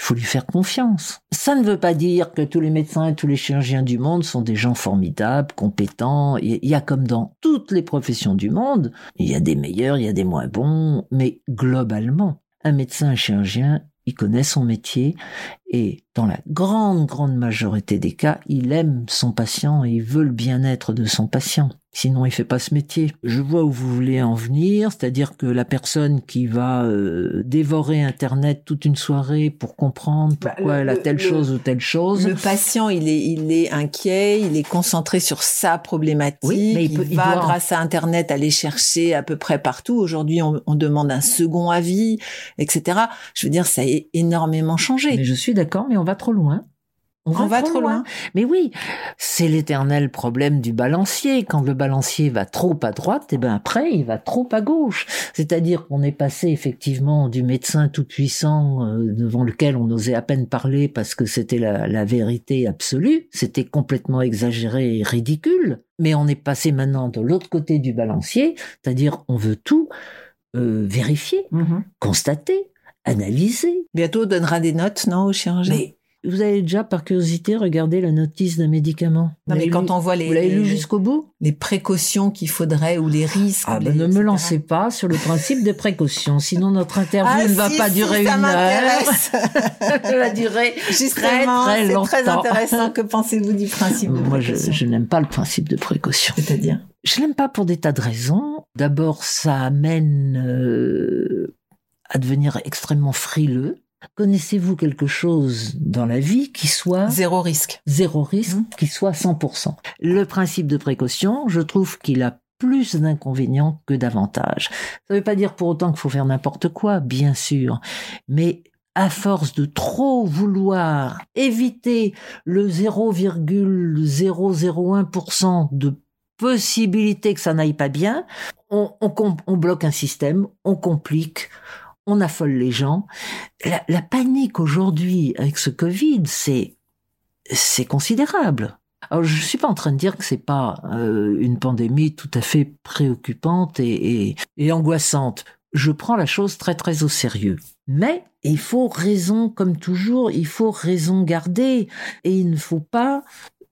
Il faut lui faire confiance. Ça ne veut pas dire que tous les médecins et tous les chirurgiens du monde sont des gens formidables, compétents. Il y a comme dans toutes les professions du monde, il y a des meilleurs, il y a des moins bons, mais globalement, un médecin, chirurgien, il connaît son métier et dans la grande, grande majorité des cas, il aime son patient et il veut le bien-être de son patient. Sinon, il fait pas ce métier. Je vois où vous voulez en venir, c'est-à-dire que la personne qui va euh, dévorer Internet toute une soirée pour comprendre Bah, pourquoi le- elle a le- telle le- chose ou telle chose. Le patient, il est, il est inquiet, il est concentré sur sa problématique. Oui, mais il il, peut- il va, doit- grâce à Internet, aller chercher à peu près partout. Aujourd'hui, on, on demande un second avis, etc. Je veux dire, ça a énormément changé. Mais je suis d'accord, mais on va trop loin. On va trop loin. Mais oui, c'est l'éternel problème du balancier. Quand le balancier va trop à droite, et ben après, il va trop à gauche. C'est-à-dire qu'on est passé effectivement du médecin tout puissant euh, devant lequel on osait à peine parler parce que c'était la, la vérité absolue. C'était complètement exagéré et ridicule. Mais on est passé maintenant de l'autre côté du balancier, c'est-à-dire on veut tout euh, vérifier, Mhm. constater, analyser. Bientôt, on donnera des notes, non, aux chirurgiens. Mais vous avez déjà, par curiosité, regardé la notice d'un médicament? Non, Vous mais quand lu- on voit les, Vous l'avez lu jusqu'au bout? les précautions qu'il faudrait ou les risques. Ah ben les- ne me lancez pas sur le principe de précaution, sinon notre interview Ah, ne va pas si, durer ça une heure. Elle va durer très c'est longtemps. très intéressant. Que pensez-vous du principe de Moi, je, n'aime pas le principe de précaution. C'est-à-dire? Je l'aime pas pour des tas de raisons. D'abord, ça amène euh, à devenir extrêmement frileux. Connaissez-vous quelque chose dans la vie qui soit zéro risque. zéro risque, Mhm. qui soit 100%. Le principe de précaution, je trouve qu'il a plus d'inconvénients que d'avantages. Ça ne veut pas dire pour autant qu'il faut faire n'importe quoi, bien sûr, mais à force de trop vouloir éviter le 0,001% de possibilité que ça n'aille pas bien, on, on com- on bloque un système, on complique, on affole les gens. La, panique aujourd'hui avec ce Covid, c'est c'est considérable. Alors je suis pas en train de dire que c'est pas euh, une pandémie tout à fait préoccupante et, et, et angoissante. Je prends la chose très très au sérieux. Mais il faut raison, comme toujours, il faut raison garder et il ne faut pas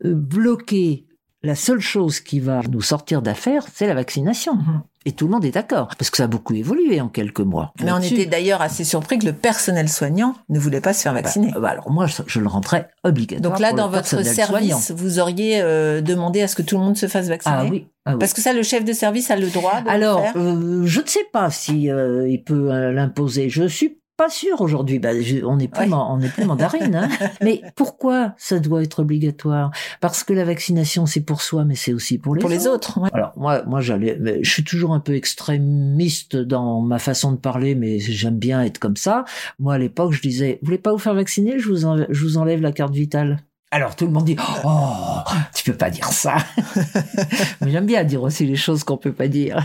euh, bloquer la seule chose qui va nous sortir d'affaire, c'est la vaccination. Mhm. Et tout le monde est d'accord, parce que ça a beaucoup évolué en quelques mois. Mais on était d'ailleurs assez surpris que le personnel soignant ne voulait pas se faire vacciner. bah, bah, alors moi, je, je le rendrais obligatoire. Donc là, pour le dans votre service, soignant. vous auriez euh, demandé à ce que tout le monde se fasse vacciner? Ah oui. ah oui. Parce que ça, le chef de service a le droit de Alors, le faire? euh, je ne sais pas si euh, il peut euh, l'imposer. Je suis pas sûr aujourd'hui. Bah, je- on n'est plus, Ouais. on n'est plus mandarine. Hein. mais pourquoi ça doit être obligatoire? Parce que la vaccination, c'est pour soi, mais c'est aussi pour les pour autres. les autres. ouais. Alors moi, moi j'allais, je suis toujours un peu extrémiste dans ma façon de parler, mais j'aime bien être comme ça. Moi à l'époque, je disais, vous voulez pas vous faire vacciner? Je vous, en- je vous enlève la carte vitale. Alors tout le monde dit, oh, tu peux pas dire ça. mais j'aime bien dire aussi les choses qu'on peut pas dire.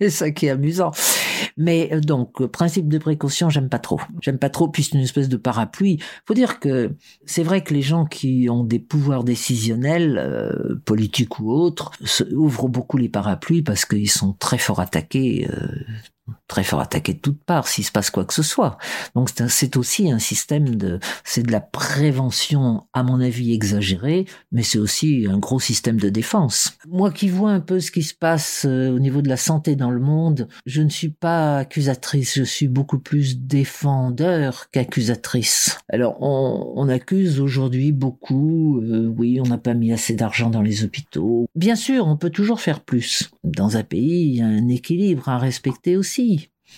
C'est ça qui est amusant. Mais euh, donc, euh, principe de précaution, j'aime pas trop. J'aime pas trop, puis c'est une espèce de parapluie. Faut dire que c'est vrai que les gens qui ont des pouvoirs décisionnels, euh, politiques ou autres, ouvrent beaucoup les parapluies parce qu'ils sont très fort attaqués, euh, très fort attaqués de toutes parts s'il se passe quoi que ce soit. Donc c'est aussi un système de, c'est de la prévention à mon avis exagérée, mais c'est aussi un gros système de défense. Moi qui vois un peu ce qui se passe euh, au niveau de la santé dans le monde, je ne suis pas accusatrice, je suis beaucoup plus défendeur qu'accusatrice. Alors on, on accuse aujourd'hui beaucoup, euh, oui, on n'a pas mis assez d'argent dans les hôpitaux. Bien sûr, on peut toujours faire plus. Dans un pays, il y a un équilibre à respecter aussi.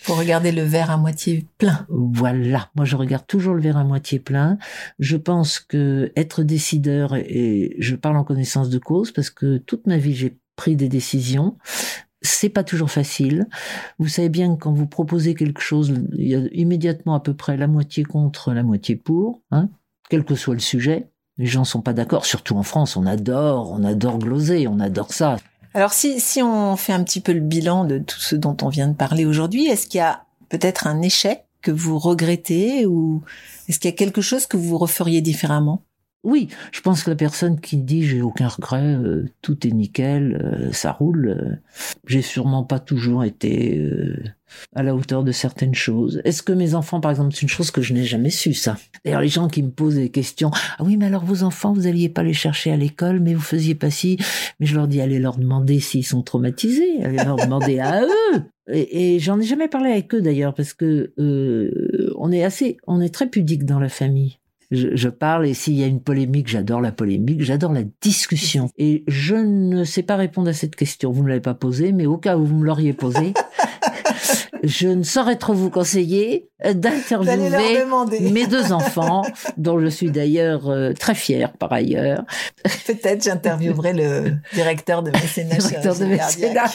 Faut regarder le verre à moitié plein. Voilà. Moi, je regarde toujours le verre à moitié plein. Je pense que être décideur, et je parle en connaissance de cause parce que toute ma vie, j'ai pris des décisions. C'est pas toujours facile. Vous savez bien que quand vous proposez quelque chose, il y a immédiatement à peu près la moitié contre, la moitié pour, hein, quel que soit le sujet. Les gens sont pas d'accord, surtout en France. On adore, on adore gloser, on adore ça. Alors si, si on fait un petit peu le bilan de tout ce dont on vient de parler aujourd'hui, est-ce qu'il y a peut-être un échec que vous regrettez ou est-ce qu'il y a quelque chose que vous referiez différemment? Oui, je pense que la personne qui dit j'ai aucun regret, euh, tout est nickel, euh, ça roule, euh, j'ai sûrement pas toujours été euh, à la hauteur de certaines choses. Est-ce que mes enfants, par exemple, c'est une chose que je n'ai jamais su, ça? D'ailleurs, les gens qui me posent des questions, ah oui, mais alors vos enfants, vous alliez pas les chercher à l'école, mais vous faisiez pas si, mais je leur dis, allez leur demander s'ils sont traumatisés, allez leur demander à eux. Et, et j'en ai jamais parlé avec eux d'ailleurs, parce que euh, on est assez, on est très pudique dans la famille je, je parle et s'il y a une polémique, j'adore la polémique, j'adore la discussion. Et je ne sais pas répondre à cette question. Vous ne l'avez pas posée, mais au cas où vous me l'auriez posée, je ne saurais trop vous conseiller d'interviewer mes deux enfants, dont je suis d'ailleurs euh, très fière par ailleurs. Peut-être j'interviewerai le directeur de mécénat. Directeur de mécénat.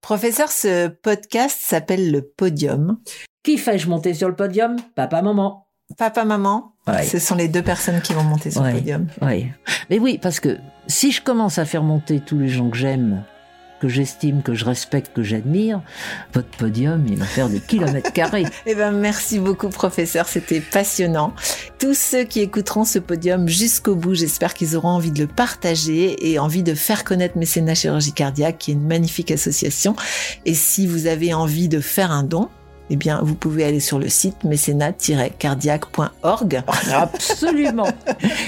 Professeur, ce podcast s'appelle le Podium. Qui fais-je monter sur le podium? Papa, maman. Papa, maman, Ouais. ce sont les deux personnes qui vont monter sur Ouais. le podium. Oui. Mais oui, parce que si je commence à faire monter tous les gens que j'aime, que j'estime, que je respecte, que j'admire, votre podium, il va faire des kilomètres carrés. Eh ben, merci beaucoup, professeur. C'était passionnant. Tous ceux qui écouteront ce podium jusqu'au bout, j'espère qu'ils auront envie de le partager et envie de faire connaître Mécénat Chirurgie Cardiaque, qui est une magnifique association. Et si vous avez envie de faire un don, eh bien, vous pouvez aller sur le site mécénat-cardiaque.org. Absolument.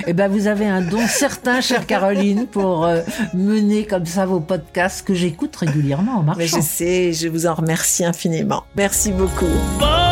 Eh ben, vous avez un don certain, chère Caroline, pour euh, mener comme ça vos podcasts que j'écoute régulièrement en Mais marchant. je sais, je vous en remercie infiniment. Merci beaucoup. Poi